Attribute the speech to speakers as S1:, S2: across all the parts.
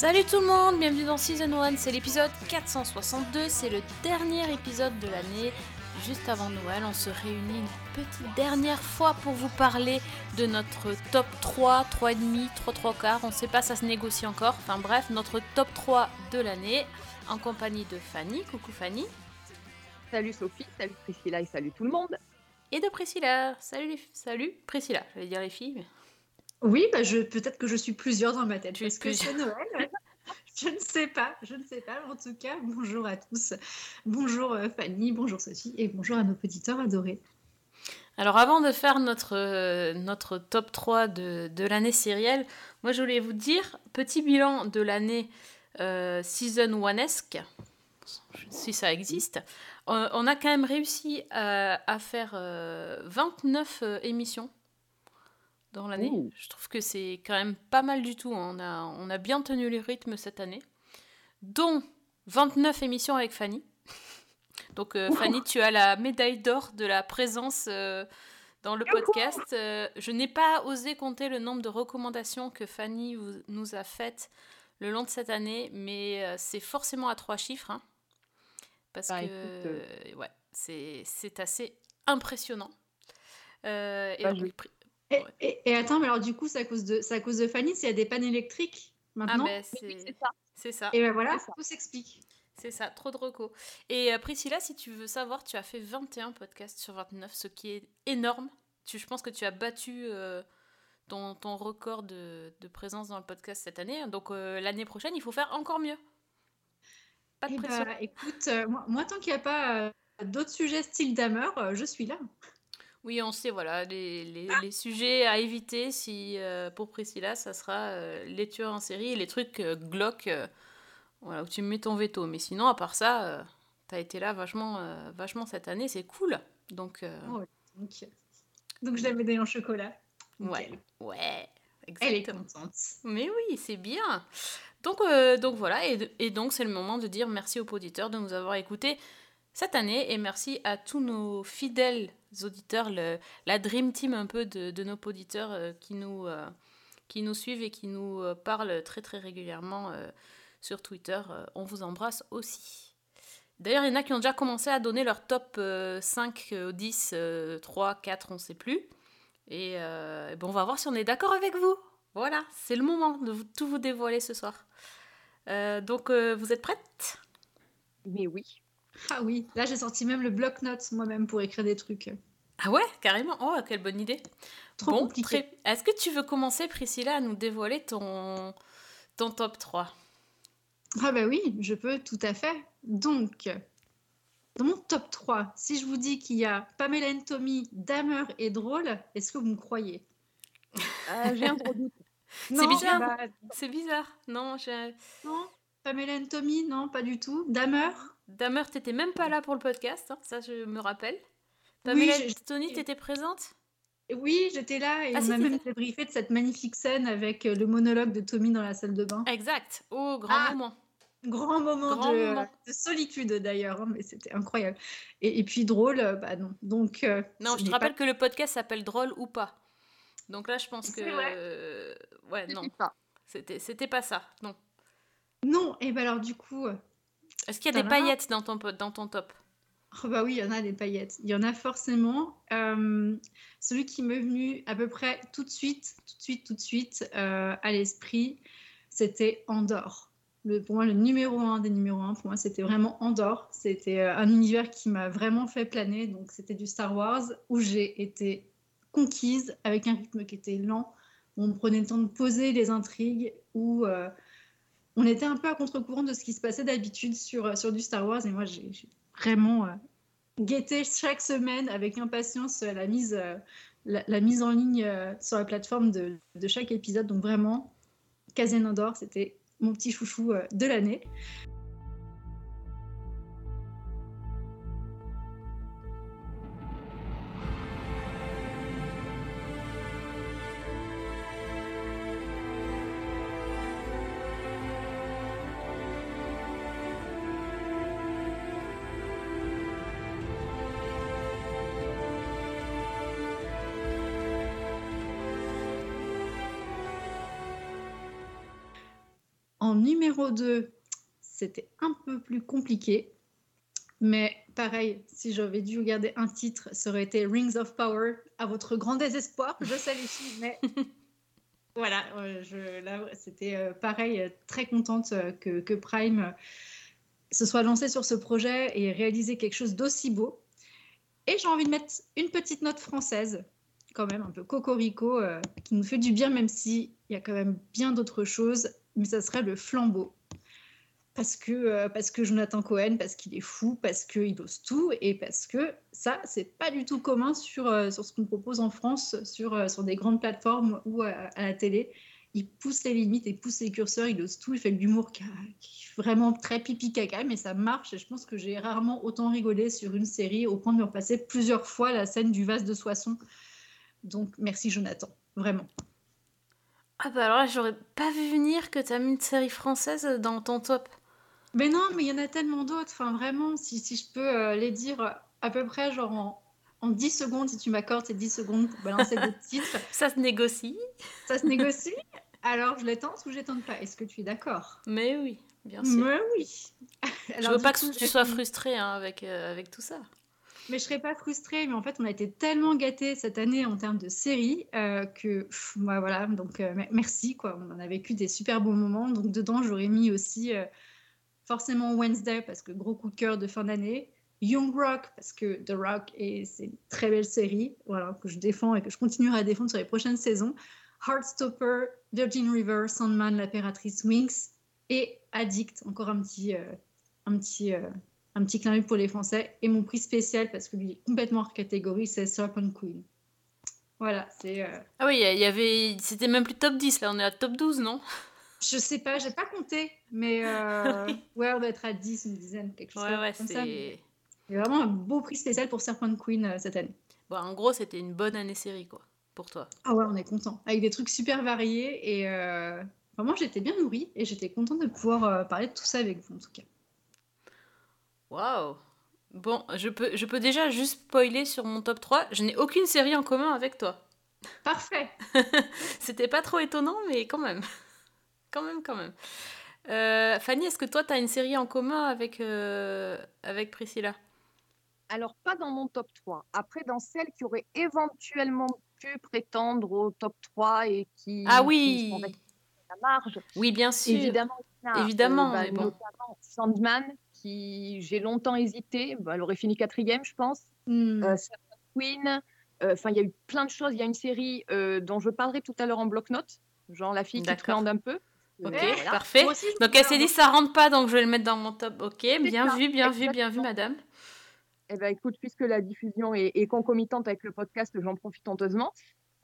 S1: Salut tout le monde, bienvenue dans Season 1, c'est l'épisode 462, c'est le dernier épisode de l'année. Juste avant Noël, on se réunit une petite dernière fois pour vous parler de notre top 3, 3,5, 3, 3 quarts, on sait pas, ça se négocie encore. Enfin bref, notre top 3 de l'année en compagnie de Fanny. Coucou Fanny.
S2: Salut Sophie, salut Priscilla et salut tout le monde.
S1: Et de Priscilla. Salut, les... Salut Priscilla, j'allais dire les filles. mais-
S3: Oui, bah je, peut-être que je suis plusieurs dans ma tête.
S1: Tu
S3: Parce que c'est. Noël. je ne sais pas, je ne sais pas. En tout cas, bonjour à tous. Bonjour euh, Fanny, bonjour Sophie et bonjour à nos auditeurs adorés.
S1: Alors avant de faire notre, euh, notre top 3 de, de l'année sérielle, moi je voulais vous dire, petit bilan de l'année euh, season one-esque, si ça existe. On a quand même réussi à, à faire euh, 29 euh, émissions dans l'année.
S2: Ouh.
S1: Je trouve que c'est quand même pas mal du tout. On a, on a bien tenu les rythmes cette année, dont 29 émissions avec Fanny. Donc euh, Fanny, tu as la médaille d'or de la présence euh, dans le podcast. Euh, je n'ai pas osé compter le nombre de recommandations que Fanny vous- nous a faites le long de cette année, mais c'est forcément à trois chiffres. hein. parce
S2: Bah,
S1: que
S2: écoute,
S1: ouais, c'est c'est assez impressionnant. Et
S2: Bah,
S1: donc,
S2: je-
S3: Et,
S1: Ouais.
S3: et- et attends, mais alors du coup, c'est à cause de, à cause de Fanny s'il y a des pannes électriques
S1: ah
S3: maintenant.
S1: ben
S2: Oui,
S1: c'est
S2: ça.
S1: c'est ça.
S3: Et ben voilà,
S2: ça.
S3: tout s'explique.
S1: C'est ça, trop de recos. Et euh, Priscilla, si tu veux savoir, tu as fait 21 podcasts sur 29, ce qui est énorme. Tu, je pense que tu as battu euh, ton, ton record de, de présence dans le podcast cette année. Donc euh, l'année prochaine, il faut faire encore mieux. Pas de
S3: Et
S1: pression.
S3: bah, écoute, euh, moi, moi, tant qu'il n'y a pas euh, d'autres sujets style Damer, euh, je suis là.
S1: Oui, on sait, voilà, les, les- les sujets à éviter si, euh, pour Priscilla, ça sera euh, les tueurs en série et les trucs euh, glauques, euh, voilà, où tu mets ton veto. Mais sinon, à part ça, euh, t'as été là vachement, vachement cette année, c'est cool. Donc,
S3: Oh, donc, donc je la médaille en chocolat.
S1: ouais, ouais,
S3: Elle est
S1: exactement.
S3: contente.
S1: Mais oui, c'est bien. Donc, donc voilà, et, et donc c'est le moment de dire merci aux auditeurs de nous avoir écoutés cette année et merci à tous nos fidèles auditeurs, la Dream Team un peu de, nos auditeurs euh, qui, nous, euh, qui nous suivent et qui nous euh, parlent très très régulièrement sur Twitter. On vous embrasse aussi. D'ailleurs, il y en a qui ont déjà commencé à donner leur top euh, 5, euh, 10, euh, 3, 4, on sait plus. Et bon, on va voir si on est d'accord avec vous. Voilà, c'est le moment de tout vous dévoiler ce soir. Donc, vous êtes prêtes?
S2: Mais oui.
S3: Ah oui, là j'ai sorti même le bloc-notes moi-même pour écrire des trucs.
S1: Ah ouais, carrément. Oh, quelle bonne idée.
S3: Trop
S1: bon,
S3: compliqué.
S1: très- Est-ce que tu veux commencer, Priscilla, à nous dévoiler ton, ton top 3
S3: Ah bah oui, je peux tout à fait. Donc, dans mon top 3, si je vous dis qu'il y a Pamela and Tommy, Damer et Drôle, est-ce que vous me croyez?
S2: Euh, J'ai un gros doute.
S1: C'est bizarre.
S3: bah,
S1: C'est bizarre. Non, j'ai...
S3: non, Pamela and Tommy, non, pas du tout. Damer
S1: Damer, t'étais même pas là pour le podcast, hein, ça je me rappelle.
S3: Oui,
S1: Pamela
S3: j'ai-
S1: Tony, t'étais présente?
S3: Oui, j'étais là et
S1: Ah,
S3: on
S1: si,
S3: m'a même débriefé de cette magnifique scène avec euh, le monologue de Tommy dans la salle de bain.
S1: Exact. Oh, grand
S3: Ah,
S1: moment.
S3: Grand moment,
S1: Grand
S3: de,
S1: moment.
S3: de solitude d'ailleurs, hein, mais c'était incroyable. Et, et puis drôle, euh, bah non. Donc, euh,
S1: Non, je te rappelle que le podcast s'appelle Drôle ou pas. Donc là, je pense que...
S3: C'est vrai.
S1: euh, Ouais, non, c'était c'était pas ça. Non.
S3: Non, et bah alors du coup,
S1: Est-ce qu'il y a des paillettes dans ton, dans ton top?
S3: Oh bah oui, il y en a des paillettes. Il y en a forcément. Euh, celui qui m'est venu à peu près tout de suite, tout de suite, tout de suite euh, à l'esprit, c'était Andorre. Le, pour moi, le numéro un des numéros un, pour moi, c'était vraiment Andorre. C'était euh, un univers qui m'a vraiment fait planer. Donc, c'était du Star Wars où j'ai été conquise avec un rythme qui était lent. où on prenait le temps de poser les intrigues, où euh, on était un peu à contre-courant de ce qui se passait d'habitude sur, euh, sur du Star Wars. Et moi, j'ai vraiment euh, guetté chaque semaine avec impatience euh, la mise, la, mise en ligne sur la plateforme de, chaque épisode. Donc vraiment, Cassian Andor, c'était mon petit chouchou de l'année. Numéro 2, c'était un peu plus compliqué. Mais pareil, si j'avais dû regarder un titre, ça aurait été Rings of Power, à votre grand désespoir. Je sais mais voilà, euh, je, c'était euh, pareil, euh, très contente que, que Prime se soit lancé sur ce projet et réalisé quelque chose d'aussi beau. Et j'ai envie de mettre une petite note française, quand même, un peu cocorico, qui nous fait du bien, même s'il y a quand même bien d'autres choses, mais ça serait le flambeau. Parce que, euh, parce que Jonathan Cohen, parce qu'il est fou, parce qu'il ose tout, et parce que ça, c'est pas du tout commun sur, euh, sur ce qu'on propose en France, sur, euh, sur des grandes plateformes ou à, la télé. Il pousse les limites, il pousse les curseurs, il ose tout, il fait de l'humour qui est vraiment très pipi caca, mais ça marche. Et je pense que j'ai rarement autant rigolé sur une série au point de me repasser plusieurs fois la scène du vase de Soissons. Donc merci Jonathan, vraiment.
S1: Ah bah alors là, j'aurais pas vu venir que t'as mis une série française dans ton top.
S3: Mais non, mais il y en a tellement d'autres. Enfin, vraiment, si, si je peux euh, les dire euh, à peu près, genre en, en 10 secondes, si tu m'accordes ces 10 secondes pour balancer des titres,
S1: Ça se négocie.
S3: ça se négocie. Alors, je les tente ou je les tente pas? Est-ce que tu es d'accord?
S1: Mais oui, bien sûr.
S3: Mais oui.
S1: Je veux pas
S3: coup,
S1: que tu sois frustrée hein, avec, euh, avec tout ça.
S3: Mais je serais pas frustrée, mais en fait, on a été tellement gâtés cette année en termes de séries euh, que, voilà, donc euh, me- merci, quoi. On en a vécu des super bons moments. Donc, dedans, j'aurais mis aussi euh, forcément Wednesday, parce que gros coup de cœur de fin d'année. Young Rock, parce que The Rock, est- c'est une très belle série, voilà, que je défends et que je continuerai à défendre sur les prochaines saisons. Heartstopper, Virgin River, Sandman, l'impératrice Winx et Addict, encore un petit, un petit, un petit clin d'œil pour les Français. Et mon prix spécial, parce que lui il est complètement hors catégorie, c'est Serpent Queen. Voilà, c'est. euh,
S1: Ah oui, il y avait. C'était même plus top 10, là, on est à top 12, non?
S3: Je sais pas, j'ai pas compté, mais euh, ouais, on doit être à 10, une dizaine, quelque chose
S1: Ouais, ouais,
S3: comme ça.
S1: c'est.
S3: Il y a vraiment un beau prix spécial pour Serpent Queen euh, cette année.
S1: Bon, en gros, c'était une bonne année série, quoi, pour toi.
S3: Ah ouais, on est content. Avec des trucs super variés et vraiment, j'étais bien nourrie et j'étais contente de pouvoir parler de tout ça avec vous en tout cas.
S1: Waouh Bon, je peux, je peux déjà juste spoiler sur mon top 3. Je n'ai aucune série en commun avec toi.
S3: Parfait.
S1: C'était pas trop étonnant, mais quand même. quand même, quand même. Euh, Fanny, est-ce que toi, tu as une série en commun avec, euh, avec Priscilla?
S2: Alors, pas dans mon top 3. Après, dans celles qui auraient éventuellement pu prétendre au top 3 et qui,
S1: Ah oui
S2: la marge,
S1: Oui, bien sûr.
S2: évidemment, il y a,
S1: Évidemment,
S2: bah,
S1: mais bon.
S2: notamment Sandman, qui j'ai longtemps hésité. Bah, elle aurait fini quatrième, je pense.
S3: Hmm.
S2: Euh, Queen. euh, Enfin, il y a eu plein de choses. Il y a une série euh, dont je parlerai tout à l'heure en bloc-notes, genre la fille qui truande un peu.
S1: Ok,
S2: voilà.
S1: parfait.
S3: Aussi,
S1: Donc elle s'est dit ça rentre pas, donc je vais le mettre dans mon top. Ok, bien
S2: ça,
S1: vu, bien vu, bien vu, madame.
S2: Eh ben, écoute, puisque la diffusion est, est concomitante avec le podcast, j'en profite honteusement.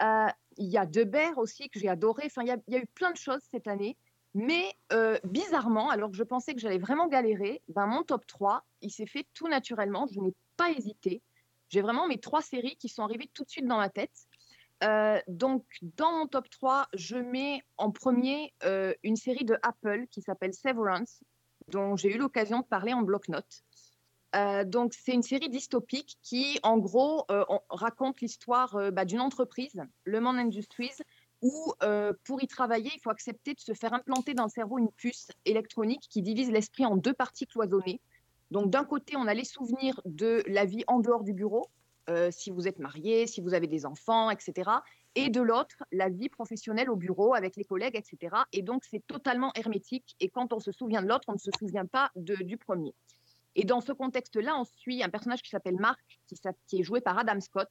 S2: Euh, Il y a Debert aussi que j'ai adoré. Enfin, il y, a- il y a eu plein de choses cette année. Mais euh, bizarrement, alors que je pensais que j'allais vraiment galérer, ben, mon top 3, il s'est fait tout naturellement. Je n'ai pas hésité. J'ai vraiment mes trois séries qui sont arrivées tout de suite dans ma tête. Euh, donc, dans mon top 3, je mets en premier euh, une série de Apple qui s'appelle Severance, dont j'ai eu l'occasion de parler en bloc-notes. Donc, c'est une série dystopique qui, en gros, on- raconte l'histoire bah, d'une entreprise, Le Monde Industries, où pour y travailler, il faut accepter de se faire implanter dans le cerveau une puce électronique qui divise l'esprit en deux parties cloisonnées. Donc, d'un côté, on a les souvenirs de la vie en dehors du bureau, si vous êtes marié, si vous avez des enfants, etc. Et de l'autre, la vie professionnelle au bureau avec les collègues, etc. Et donc, c'est totalement hermétique. Et quand on se souvient de l'autre, on ne se souvient pas du premier. Et dans ce contexte-là, on suit un personnage qui s'appelle Mark, qui est joué par Adam Scott,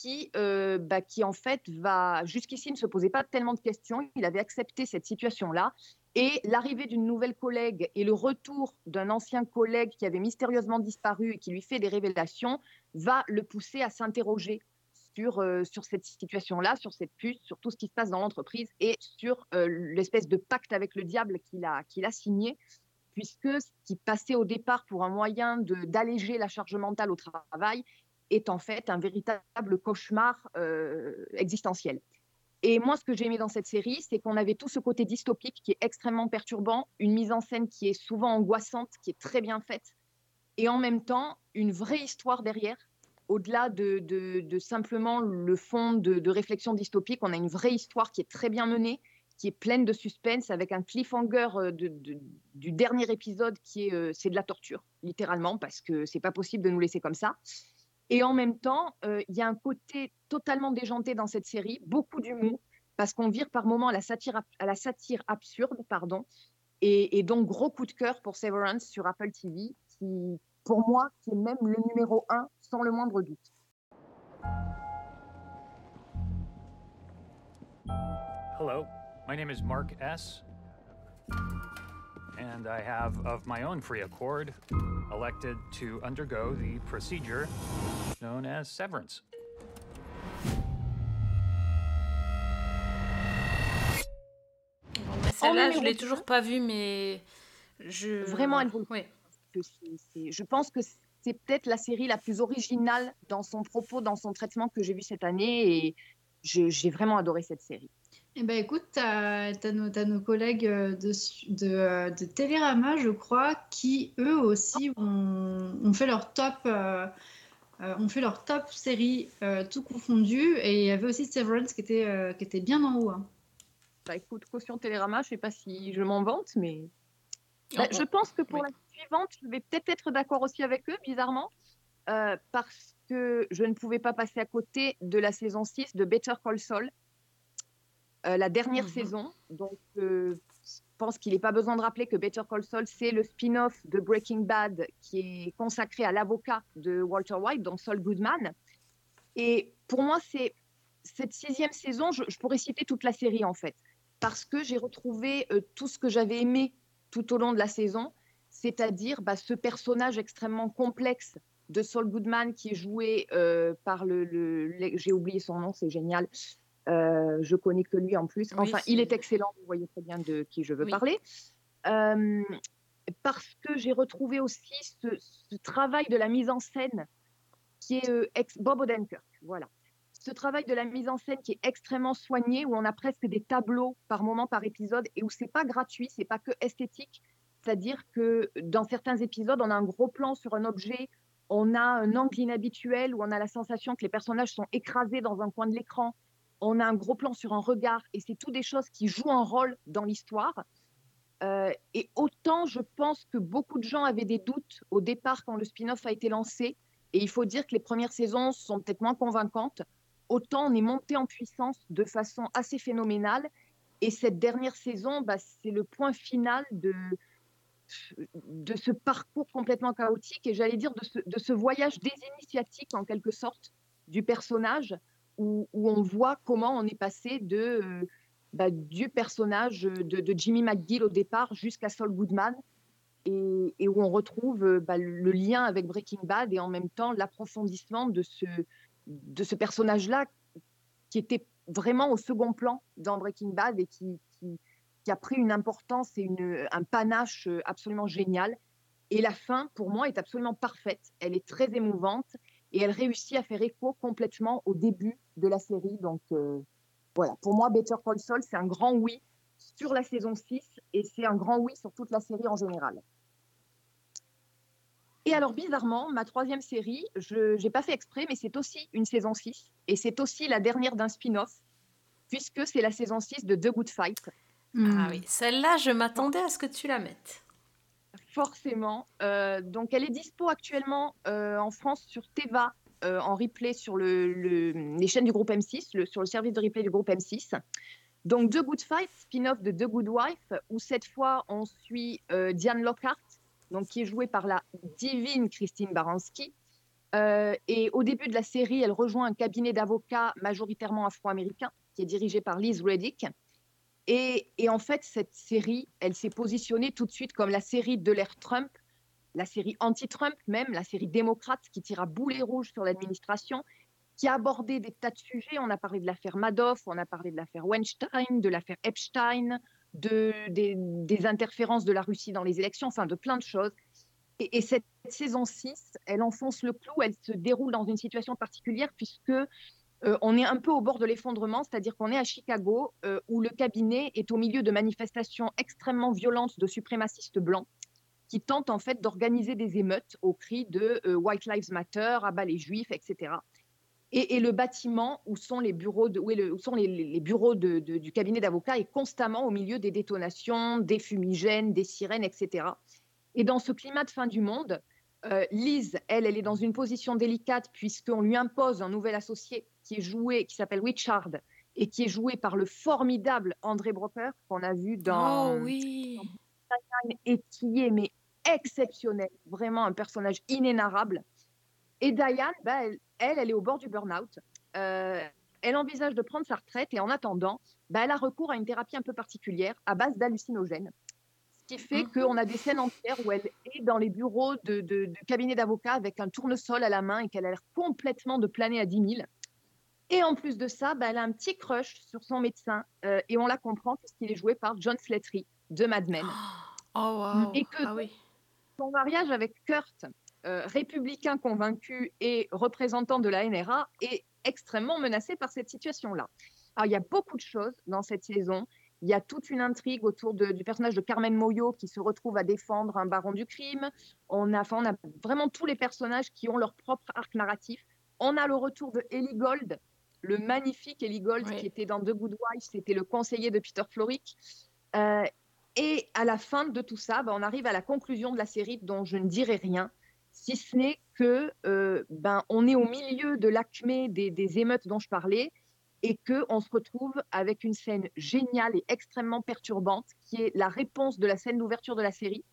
S2: qui, euh, bah, qui en fait va jusqu'ici ne se posait pas tellement de questions. Il avait accepté cette situation-là. Et l'arrivée d'une nouvelle collègue et le retour d'un ancien collègue qui avait mystérieusement disparu et qui lui fait des révélations va le pousser à s'interroger sur, euh, sur cette situation-là, sur cette puce, sur tout ce qui se passe dans l'entreprise et sur euh, l'espèce de pacte avec le diable qu'il a, qu'il a signé puisque ce qui passait au départ pour un moyen d'alléger la charge mentale au travail est en fait un véritable cauchemar euh, existentiel. Et moi, ce que j'ai aimé dans cette série, c'est qu'on avait tout ce côté dystopique qui est extrêmement perturbant, une mise en scène qui est souvent angoissante, qui est très bien faite, et en même temps, une vraie histoire derrière. Au-delà de, simplement le fond de, de réflexion dystopique, on a une vraie histoire qui est très bien menée, qui est pleine de suspense avec un cliffhanger euh, du dernier épisode qui est euh, c'est de la torture littéralement parce que c'est pas possible de nous laisser comme ça. Et en même temps, euh, il y a un côté totalement déjanté dans cette série, beaucoup d'humour parce qu'on vire par moments à la satire à la satire absurde, pardon. Et, donc gros coup de cœur pour Severance sur Apple TV qui pour moi est même le numéro un sans le moindre doute.
S4: Hello. My name is Mark S. And I have, of my own free accord, elected to undergo the procedure known as severance.
S1: Celle-là, je l'ai toujours pas vue, mais je.
S2: Vraiment, elle vaut
S1: Oui.
S2: je pense que c'est peut-être la série la plus originale dans son propos, dans son traitement que j'ai vu cette année et j'ai vraiment adoré cette série.
S3: Eh ben écoute, tu as, nos, collègues euh, de, de, euh, de Télérama, je crois, qui eux aussi ont, ont fait leur top, euh, ont fait leur top série euh, tout confondu. Et il y avait aussi Severance qui était, euh, qui était bien en haut. hein.
S2: Bah, écoute, caution Télérama, je sais pas si je m'en vante, mais Bah,
S1: On-
S2: je pense que pour
S1: oui.
S2: la suivante, je vais peut-être être d'accord aussi avec eux, bizarrement, parce que je ne pouvais pas passer à côté de la saison 6 de Better Call Saul, euh, la dernière
S1: Mhm.
S2: saison. Donc, euh, je pense qu'il n'est pas besoin de rappeler que Better Call Saul, c'est le spin-off de Breaking Bad qui est consacré à l'avocat de Walter White, donc Saul Goodman. Et pour moi, c'est cette sixième saison, je, je pourrais citer toute la série en fait, parce que j'ai retrouvé euh, tout ce que j'avais aimé tout au long de la saison, c'est-à-dire bah, ce personnage extrêmement complexe de Saul Goodman qui est joué par le, le- le- j'ai oublié son nom, c'est génial. Euh, je connais que lui en plus. Enfin, il est excellent. Vous voyez très bien de qui je veux
S1: Oui.
S2: parler. Euh, parce que j'ai retrouvé aussi ce, ce travail de la mise en scène qui est euh, ex Bob Odenkirk. Voilà. Ce travail de la mise en scène qui est extrêmement soigné, où on a presque des tableaux par moment, par épisode, et où c'est pas gratuit, c'est pas que esthétique. C'est-à-dire que dans certains épisodes, on a un gros plan sur un objet, on a un angle inhabituel où on a la sensation que les personnages sont écrasés dans un coin de l'écran, on a un gros plan sur un regard, et c'est tout des choses qui jouent un rôle dans l'histoire. Euh, et autant je pense que beaucoup de gens avaient des doutes au départ quand le spin-off a été lancé, et il faut dire que les premières saisons sont peut-être moins convaincantes, autant on est monté en puissance de façon assez phénoménale. Et cette dernière saison, bah, c'est le point final de, de ce parcours complètement chaotique et j'allais dire de ce, de ce voyage désinitiatique en quelque sorte du personnage où, on voit comment on est passé euh, bah, du personnage de, de Jimmy McGill au départ jusqu'à Saul Goodman et, où on retrouve euh, bah, le, lien avec Breaking Bad et en même temps l'approfondissement de ce, personnage-là qui était vraiment au second plan dans Breaking Bad et qui, a pris une importance et un panache euh, absolument génial. Et la fin, pour moi, est absolument parfaite. Elle est très émouvante et elle réussit à faire écho complètement au début de la série. Donc euh, voilà, pour moi, Better Call Saul, c'est un grand oui sur la saison 6 et c'est un grand oui sur toute la série en général. Et alors, bizarrement, ma troisième série, je n'ai pas fait exprès, mais c'est aussi une saison 6 et c'est aussi la dernière d'un spin-off puisque c'est la saison 6 de The Good Fight.
S1: Ah
S3: Hmm.
S1: oui, celle-là, je m'attendais à ce que tu la mettes.
S2: Forcément. Euh, donc, elle est dispo actuellement euh, en France sur Teva, euh, en replay sur le, le- les chaînes du groupe M6, le- sur le service de replay du groupe M6. Donc, The Good Fight, spin-off de The Good Wife, où cette fois, on suit Diane Lockhart, donc, qui est jouée par la divine Christine Baranski. Et au début de la série, elle rejoint un cabinet d'avocats majoritairement afro-américains, qui est dirigé par Liz Reddick. Et, en fait, cette série, elle s'est positionnée tout de suite comme la série de l'ère Trump, la série anti-Trump même, la série démocrate qui tire à boulet rouge sur l'administration, qui a abordé des tas de sujets. On a parlé de l'affaire Madoff, on a parlé de l'affaire Weinstein, de l'affaire Epstein, de, des, des interférences de la Russie dans les élections, enfin de plein de choses. Et, et cette saison 6, elle enfonce le clou, elle se déroule dans une situation particulière puisque euh, on est un peu au bord de l'effondrement, c'est-à-dire qu'on est à Chicago, euh, où le cabinet est au milieu de manifestations extrêmement violentes de suprémacistes blancs qui tentent en fait d'organiser des émeutes au cri de euh, White Lives Matter, abat les juifs, etc. Et, le bâtiment où sont les bureaux, de, où, sont les, bureaux du cabinet d'avocats est constamment au milieu des détonations, des fumigènes, des sirènes, etc. Et dans ce climat de fin du monde, Lise, elle, elle est dans une position délicate puisqu'on lui impose un nouvel associé qui est joué, qui s'appelle Richard et qui est joué par le formidable André Broker qu'on a vu dans
S1: Oh oui.
S2: et qui est mais exceptionnel, vraiment un personnage inénarrable. Et Diane, bah, elle, elle, elle est au bord du burn-out. Euh, elle envisage de prendre sa retraite et en attendant, bah, elle a recours à une thérapie un peu particulière à base d'hallucinogènes. Ce qui fait
S1: Mhm.
S2: qu'on a des scènes entières où elle est dans les bureaux de, de- du cabinet d'avocats avec un tournesol à la main et qu'elle a l'air complètement de planer à 10 000. Et en plus de ça, bah, elle a un petit crush sur son médecin euh, et on la comprend puisqu'il est joué par John Slattery de Mad Men.
S1: Oh wow.
S2: Et que
S1: Ah oui.
S2: son mariage avec Kurt, euh, républicain convaincu et représentant de la NRA, est extrêmement menacé par cette situation-là. Alors, il y a beaucoup de choses dans cette saison. Il y a toute une intrigue autour de- du personnage de Carmen Moyo qui se retrouve à défendre un baron du crime. On a, enfin, on a vraiment tous les personnages qui ont leur propre arc narratif. On a le retour de Ellie Gold, le magnifique Ellie Gold
S1: Oui.
S2: qui était dans The Good Wife, c'était le conseiller de Peter Florrick. Euh, et à la fin de tout ça, ben, on arrive à la conclusion de la série dont je ne dirai rien, si ce n'est que euh, ben, on est au milieu de l'acmé des, des émeutes dont je parlais et qu'on se retrouve avec une scène géniale et extrêmement perturbante qui est la réponse de la scène d'ouverture de la série.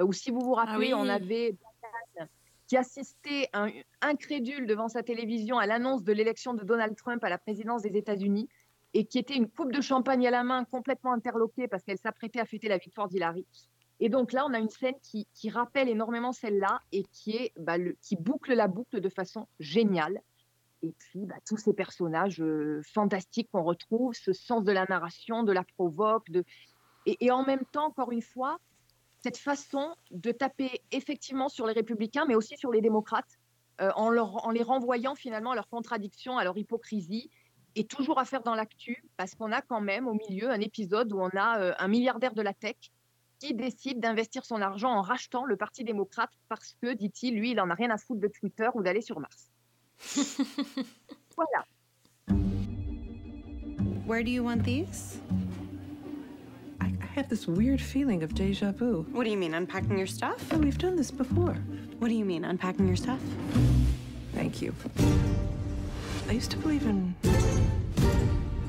S2: Euh, où si vous vous rappelez,
S1: Ah oui.
S2: on avait qui assistait un, incrédule devant sa télévision à l'annonce de l'élection de Donald Trump à la présidence des États-Unis et qui était une coupe de champagne à la main complètement interloquée parce qu'elle s'apprêtait à fêter la victoire d'Hillary. Et donc là, on a une scène qui, qui rappelle énormément celle-là et qui, est, bah, qui boucle la boucle de façon géniale. Et puis, bah, tous ces personnages euh, fantastiques qu'on retrouve, ce sens de la narration, de la provoque, de... Et en même temps, encore une fois, cette façon de taper effectivement sur les républicains, mais aussi sur les démocrates, euh, en, leur, en les renvoyant finalement à leurs contradictions, à leur hypocrisie, et toujours à faire dans l'actu, parce qu'on a quand même au milieu un épisode où on a euh, un milliardaire de la tech qui décide d'investir son argent en rachetant le Parti démocrate parce que, dit-il, lui, il en a rien à foutre de Twitter ou d'aller sur Mars. voilà.
S5: Where do you want these?
S6: I, I have this weird feeling of deja vu.
S5: What do you mean, unpacking your stuff?
S6: Oh, we've done this before.
S5: What do you mean, unpacking your stuff?
S6: Thank you. I used to believe in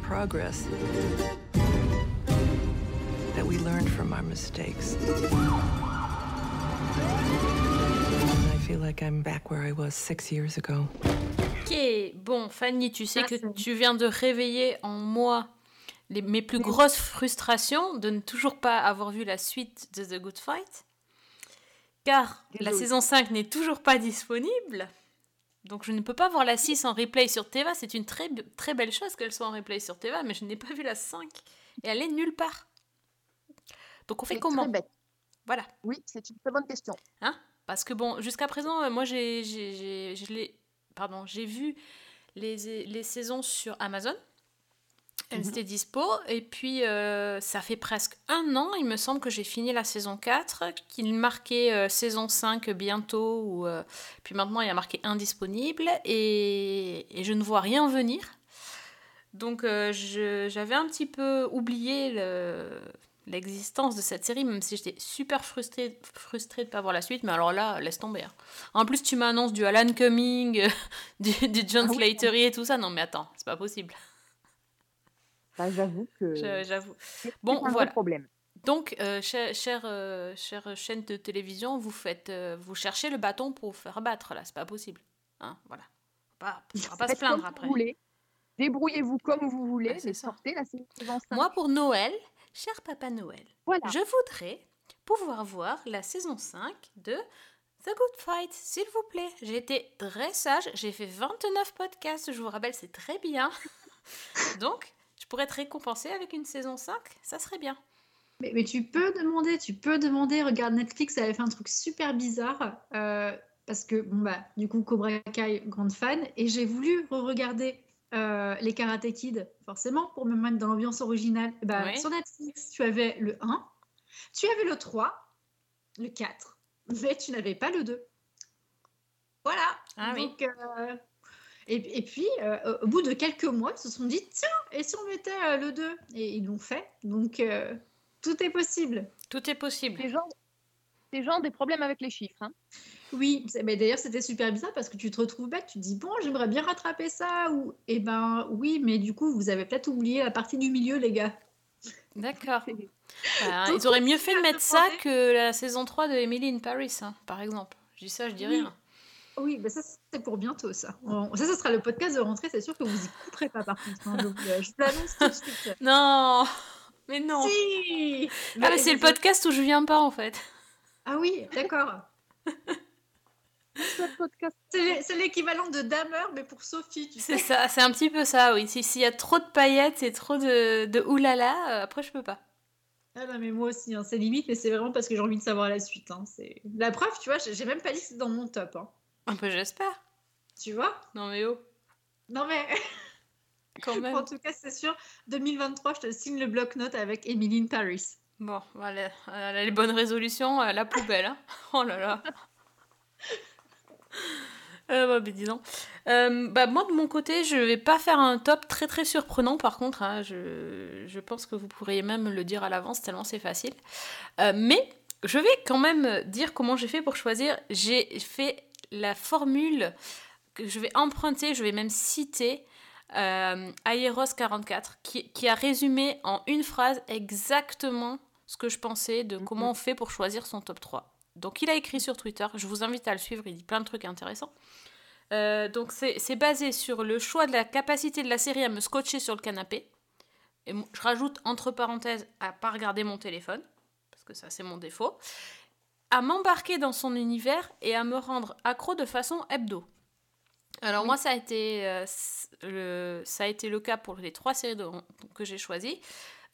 S6: progress. That we learned from our mistakes. And I feel like I'm back where I was six years ago.
S1: Ok, bon, Fanny, tu sais que tu viens de réveiller en moi les, mes plus grosses frustrations de ne toujours pas avoir vu la suite de The Good Fight. Car la saison 5 n'est toujours pas disponible. Donc je ne peux pas voir la 6 en replay sur Teva. C'est une très, très belle chose qu'elle soit en replay sur Teva, mais je n'ai pas vu la 5. Et elle est nulle part. Donc on fait comment
S2: très bête.
S1: Voilà.
S2: Oui, c'est une très bonne question.
S1: Parce que bon, jusqu'à présent, euh, moi j'ai j'ai- j'ai- je l'ai- pardon, j'ai vu les, les saisons sur Amazon. Elles
S2: Mhm.
S1: dispo. Et puis, euh, ça fait presque un an, il me semble que j'ai fini la saison 4, qu'il marquait euh, saison 5 bientôt. Ou, euh, puis maintenant, il a marqué indisponible. Et, et je ne vois rien venir. Donc, j'avais un petit peu oublié le- l'existence de cette série, même si j'étais super frustrée, frustrée de ne pas voir la suite. Mais alors là, laisse tomber. hein. En plus, tu m'annonces du Alan Cumming, du, du John
S2: Ah.
S1: Slattery et tout ça. Non, mais attends, c'est pas possible.
S2: Bah, J'avoue que
S1: J'avoue. bon,
S2: un
S1: voilà.
S2: problème.
S1: Donc, euh, chère, chère, euh, chère chaîne de télévision, vous faites, euh, vous cherchez le bâton pour vous faire battre là, c'est pas possible. Hein, voilà. Pas, on va pas se plaindre
S2: comme
S1: après.
S2: Vous voulez. Débrouillez-vous comme vous voulez,
S1: Ouais, c'est
S2: sortez la saison 5.
S1: Moi, pour Noël, cher Papa Noël,
S2: voilà.
S1: je voudrais pouvoir voir la saison 5 de The Good Fight, s'il vous plaît. J'ai été très sage, j'ai fait 29 podcasts, je vous rappelle, c'est très bien. Donc, je pourrais être récompensée avec une saison 5, ça serait bien.
S3: Mais, mais tu peux demander, tu peux demander. Regarde, Netflix avait fait un truc super bizarre. euh, parce que, bon, bah, du coup, Cobra Kai, grande fan. Et j'ai voulu re-regarder euh, les Karate Kid, forcément, pour me mettre dans l'ambiance originale. Bah. Sur Netflix, tu avais le 1, tu avais le 3, le 4, mais tu n'avais pas le 2. Voilà.
S1: Ah oui.
S3: Euh, Et, et puis, euh, au bout de quelques mois, ils se sont dit tiens, et si on mettait euh, le 2 Et ils l'ont fait. Donc, euh, tout est possible.
S1: Tout est possible.
S2: Les gens, les gens ont des problèmes avec les chiffres. hein.
S3: Oui, mais d'ailleurs, c'était super bizarre parce que tu te retrouves bête. Tu te dis bon, j'aimerais bien rattraper ça. Ou, eh ben, oui, mais du coup, vous avez peut-être oublié la partie du milieu, les gars.
S1: D'accord. Bah, ils auraient mieux fait de mettre ça que la saison 3 de Emily in Paris, hein, par exemple. Je dis ça, je dis
S3: Oui.
S1: rien.
S3: Oui, mais ça, c'est pour bientôt, ça. On- Ça, ça sera le podcast de rentrée. C'est sûr que vous y couperez pas, par contre. hein. Donc, euh, je vous l'annonce tout de suite.
S1: Non Mais non
S3: Si
S1: Ah, mais c'est le
S3: podcast.
S1: où je viens pas, en fait.
S3: Ah oui, d'accord.
S2: Ce
S3: C'est l'é- c'est l'équivalent de Damer, mais pour Sophie, tu sais.
S1: C'est ça, c'est un petit peu ça, oui. Si- S'il y a trop de paillettes et trop de, de oulala, euh, après je peux pas.
S3: Ah non, mais moi aussi, hein, c'est limite, mais c'est vraiment parce que j'ai envie de savoir la suite. hein. C'est La preuve, tu vois, j'ai j'ai même pas dit que c'est dans mon top. hein.
S1: Un peu, j'espère.
S3: Tu vois?
S1: Non mais oh,
S3: Non, mais
S1: quand même.
S3: en tout cas, c'est sûr, 2023, je te signe le bloc-notes avec Emily in Paris.
S1: Bon, voilà, euh, les bonnes résolutions, la poubelle. hein. Oh là là. Euh, bah, mais dis donc. Euh, bah, moi, de mon côté, je vais pas faire un top très très surprenant, par contre. hein. je, je pense que vous pourriez même le dire à l'avance, tellement c'est facile. Euh, mais je vais quand même dire comment j'ai fait pour choisir. J'ai fait la formule que je vais emprunter, je vais même citer euh, Aeros44, qui, qui a résumé en une phrase exactement ce que je pensais de comment on fait pour choisir son top 3. Donc il a écrit sur Twitter, je vous invite à le suivre, il dit plein de trucs intéressants. Euh, donc c'est basé sur le choix de la capacité de la série à me scotcher sur le canapé. Et je rajoute entre parenthèses à pas regarder mon téléphone, parce que ça c'est mon défaut. À m'embarquer dans son univers et à me rendre accro de façon hebdo. Alors moi ça a été euh, le, ça a été le cas pour les trois séries de- que j'ai choisies,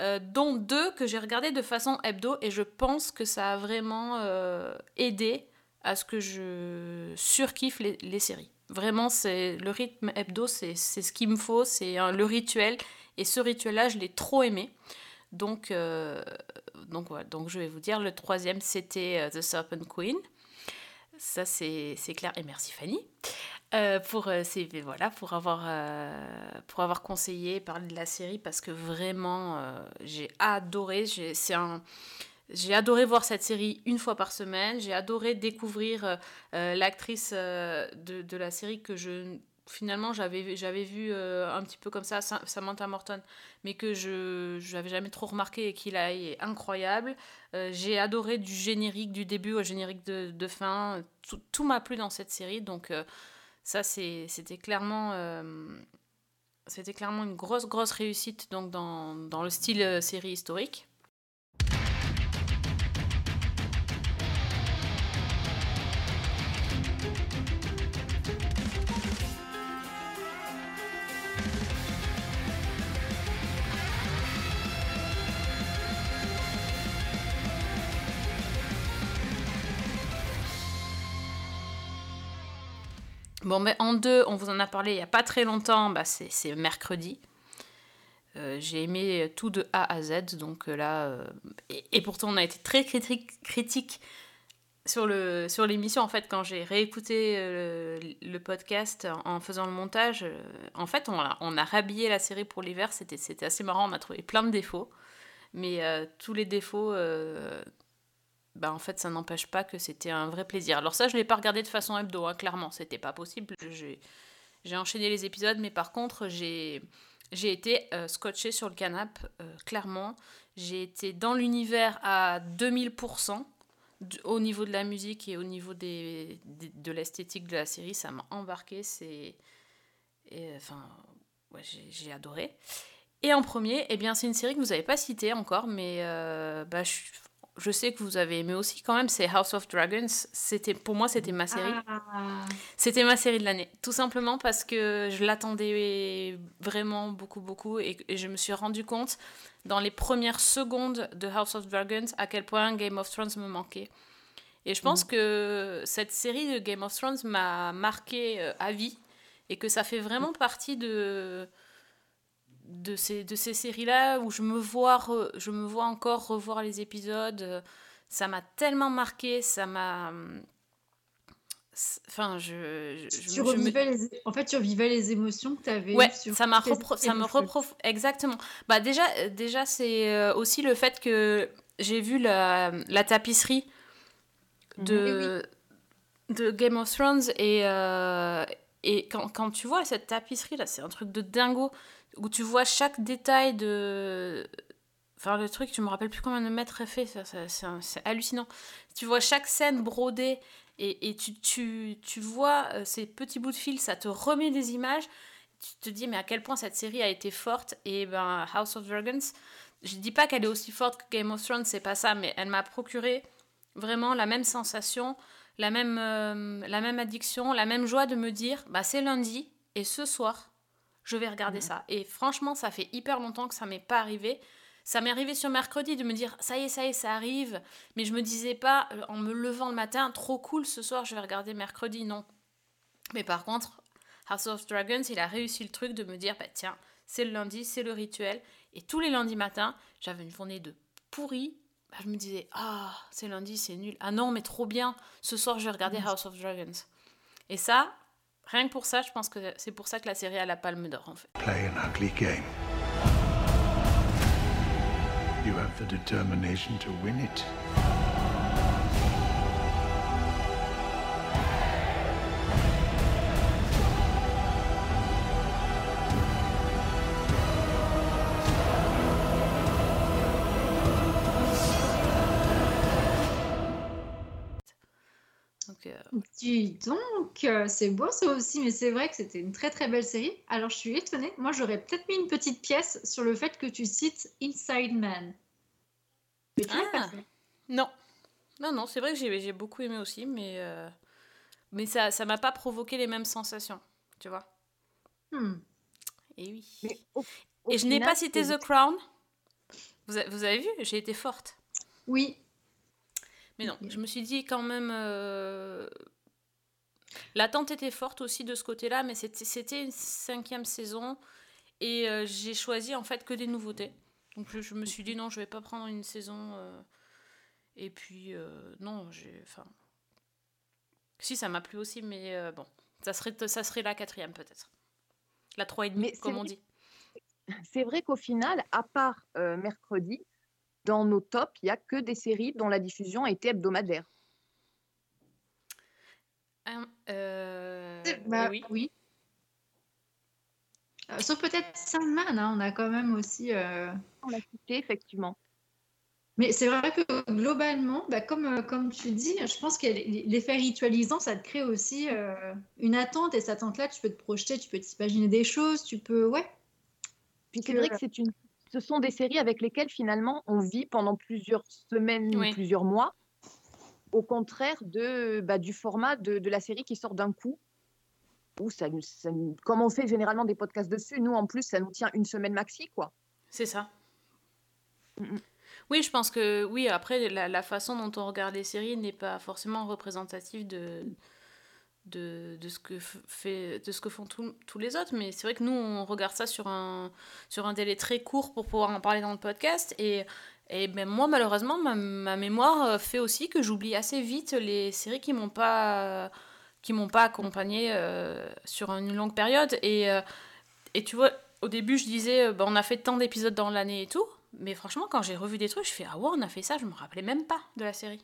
S1: euh, dont deux que j'ai regardées de façon hebdo et je pense que ça a vraiment euh, aidé à ce que je surkiffe les, les séries. Vraiment, c'est le rythme hebdo, c'est c'est ce qu'il me faut, c'est le rituel et ce rituel-là, je l'ai trop aimé. Donc, donc voilà, donc je vais vous dire, le troisième c'était euh, The Serpent Queen. Ça c'est clair et merci Fanny. Euh, pour, euh, voilà, pour, avoir, pour avoir conseillé, parlé de la série, parce que vraiment, j'ai adoré. J'ai, adoré voir cette série une fois par semaine. J'ai adoré découvrir l'actrice de la série que je finalement j'avais j'avais vu euh, un petit peu comme ça Sa- Samantha Morton mais que je n'avais jamais trop remarqué et qu'il a est incroyable Euh, j'ai adoré du générique du début au générique de, de fin tout, tout m'a plu dans cette série donc euh, ça, c'était clairement, euh, c'était clairement une grosse, grosse réussite donc dans, dans le style série historique. Bon, mais en deux, on vous en a parlé il n'y a pas très longtemps, bah, c'est mercredi. Euh, J'ai aimé tout de A à Z, donc euh, là. euh, et, pourtant, on a été très critique, sur l'émission. En fait, quand j'ai réécouté le, podcast en, faisant le montage, en fait, on a, on a rhabillé la série pour l'hiver. C'était assez marrant. On a trouvé plein de défauts. Mais tous les défauts, bah, en fait, ça n'empêche pas que c'était un vrai plaisir. Alors ça, je l'ai pas regardé de façon hebdo, hein, clairement, c'était pas possible. J'ai enchaîné les épisodes, mais par contre, j'ai été euh, scotché sur le canapé, euh, clairement. J'ai été dans l'univers à 2000%, du- au niveau de la musique et au niveau des, de l'esthétique de la série. Ça m'a embarqué, c'est... et, Enfin, j'ai adoré. Et en premier, eh bien, c'est une série que vous n'avez pas citée encore, mais euh, bah, je, je sais que vous avez aimé aussi quand même, c'est House of Dragons. C'était, pour moi, c'était ma série.
S3: Ah,
S1: C'était ma série de l'année. Tout simplement parce que je l'attendais vraiment beaucoup, beaucoup. Et, et je me suis rendu compte dans les premières secondes de House of Dragons à quel point Game of Thrones me manquait. Et je pense que cette série de Game of Thrones m'a marqué euh, à vie. Et que ça fait vraiment partie de, de ces, de ces séries-là où je me, vois re- je me vois encore revoir les épisodes. Ça m'a tellement marqué, ça m'a c'est- Enfin, je, je,
S3: Tu
S1: je me-
S3: revivais les... En fait, tu revivais les émotions que tu avais
S1: Ouais,
S3: sur
S1: ça m'a repro- ça me reprof exactement. Bah déjà euh, déjà c'est euh, aussi le fait que j'ai vu la, la tapisserie de de Game of Thrones et euh, et quand, quand tu vois cette tapisserie là, c'est un truc de dingo où tu vois chaque détail de Enfin, le truc, tu me rappelles plus combien de mètres est fait, ça, c'est hallucinant. Tu vois chaque scène brodée et, et tu, tu, tu vois euh, ces petits bouts de fil, ça te remet des images. Tu te dis, mais à quel point cette série a été forte. Et ben, House of Dragons, je dis pas qu'elle est aussi forte que Game of Thrones, c'est pas ça, mais elle m'a procuré vraiment la même sensation, la même, euh, la même addiction, la même joie de me dire, bah c'est lundi et ce soir, je vais regarder ça. Et franchement, ça fait hyper longtemps que ça m'est pas arrivé. Ça m'est arrivé sur mercredi de me dire ça y est, ça y est, ça arrive. Mais je me disais pas euh, en me levant le matin, trop cool ce soir, je vais regarder mercredi. Non. Mais par contre, House of Dragons, il a réussi le truc de me dire bah tiens, c'est le lundi, c'est le rituel. Et tous les lundis matins, j'avais une journée de pourri. Bah, je me disais ah, c'est lundi, c'est nul. Ah non, mais trop bien. Ce soir, je vais regarder House of Dragons. Et ça, rien que pour ça, je pense que c'est pour ça que la série a la palme d'or en fait.
S7: Play an ugly game. You have the determination to win it.
S3: Dis donc, euh, c'est beau ça aussi, mais c'est vrai que c'était une très très belle série. Alors je suis étonnée, moi j'aurais peut-être mis une petite pièce sur le fait que tu cites Inside Man. Mais tu pas
S1: Ah.
S3: fait.
S1: Non. Non, non, c'est vrai que j'ai beaucoup aimé aussi, mais, euh, mais ça ça m'a pas provoqué les mêmes sensations, tu vois.
S3: Hmm.
S1: Et oui.
S2: Mais au- au
S1: Et je n'ai pas cité The Crown. Vous, a- vous avez vu J'ai été forte.
S3: Oui,
S1: Mais non, je me suis dit quand même... euh, L'attente était forte aussi de ce côté-là, mais c'était- une cinquième saison. Et euh, j'ai choisi en fait que des nouveautés. Donc je, je me suis dit non, je vais pas prendre une saison... euh, Et puis, euh, non, j'ai... Enfin... Si, ça m'a plu aussi, mais bon. Ça serait, ça serait la quatrième peut-être. La trois et demi, comme on dit.
S2: C'est vrai qu'au final, à part mercredi, dans nos tops, il n'y a que des séries dont la diffusion était hebdomadaire.
S3: Bah,
S1: oui.
S3: oui. Euh, sauf peut-être Sandman, hein, on a quand même aussi. euh,
S2: On l'a cité, effectivement.
S3: Mais c'est vrai que globalement, bah, comme, euh, comme tu dis, je pense que l'effet ritualisant, ça te crée aussi euh, une attente. Et cette attente-là, tu peux te projeter, tu peux t'imaginer des choses, tu peux. Ouais.
S2: Puis c'est
S3: que-
S2: vrai que c'est une... ce sont des séries avec lesquelles finalement on vit pendant plusieurs semaines
S1: Oui.
S2: ou plusieurs mois, au contraire de, bah, du format de, de la série qui sort d'un coup. Où ça, comme on fait généralement des podcasts dessus, nous en plus ça nous tient une semaine maxi quoi.
S1: C'est ça.
S2: Mm, mm.
S1: Oui, je pense que oui, après, la, la façon dont on regarde les séries n'est pas forcément représentative de, de, de, ce, que fait, de ce que font tous- tous les autres. Mais c'est vrai que nous, on regarde ça sur un, sur un délai très court pour pouvoir en parler dans le podcast. Et, et ben, moi, malheureusement, ma, ma mémoire euh, fait aussi que j'oublie assez vite les séries qui m'ont pas qui m'ont pas accompagné euh, sur une longue période. Et, euh, et tu vois, au début, je disais, bah, on a fait tant d'épisodes dans l'année et tout. Mais franchement, quand j'ai revu des trucs, je fais Ah ouais, on a fait ça, je me rappelais même pas de la série.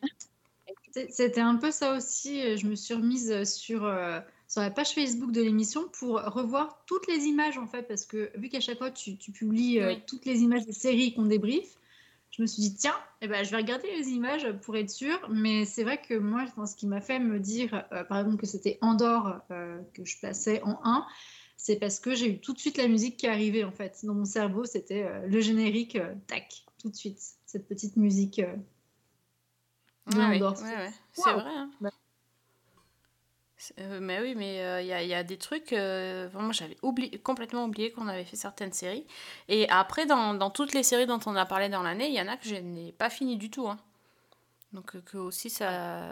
S3: C'était un peu ça aussi. Je me suis remise sur, euh, sur la page Facebook de l'émission pour revoir toutes les images en fait, parce que vu qu'à chaque fois tu, tu publies euh,
S1: Oui.
S3: toutes les images des séries qu'on débriefe, je me suis dit tiens, eh ben, je vais regarder les images pour être sûre. Mais c'est vrai que moi, je pense, ce qui m'a fait me dire, euh, par exemple, que c'était Andorre euh, que je passais en 1, c'est parce que j'ai eu tout de suite la musique qui est arrivée en fait. Dans mon cerveau, c'était euh, le générique, tac, tout de suite, cette petite musique. de
S1: Ouais, oui, ouais, ouais. C'est
S2: Wow.
S1: vrai. hein.
S2: Bah.
S1: Euh, mais oui, mais il y, a, y a des trucs. euh, vraiment, j'avais oublié, complètement oublié qu'on avait fait certaines séries. Et après, dans, dans toutes les séries dont on a parlé dans l'année, il y en a que je n'ai pas fini du tout. hein. Donc, euh, que aussi ça.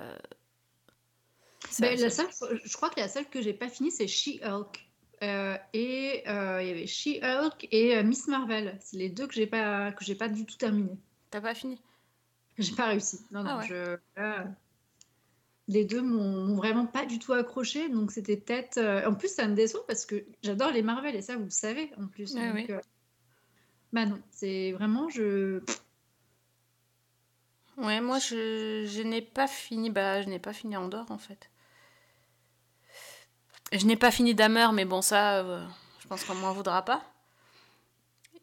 S1: ça-
S3: Ben, la
S1: ça-
S3: seule, je crois que la seule que j'ai pas finie, c'est She-Hulk. Euh, et euh, il y avait She-Hulk et euh, Miss Marvel. C'est les deux que j'ai pas, que j'ai pas du tout terminé.
S1: T'as pas fini?
S3: J'ai pas réussi. Non, non,
S1: Ah ouais.
S3: je. Les deux m'ont vraiment pas du tout accroché. Donc c'était peut-être. euh, En plus, ça me déçoit parce que j'adore les Marvel et ça, vous le savez en plus.
S1: Ouais,
S3: Donc,
S1: oui.
S3: euh, Bah non, c'est vraiment je.
S1: Ouais, moi je, je n'ai pas fini. Bah, je n'ai pas fini Andorre en fait. Je n'ai pas fini Damer, mais bon, ça, euh, je pense qu'on m'en voudra pas.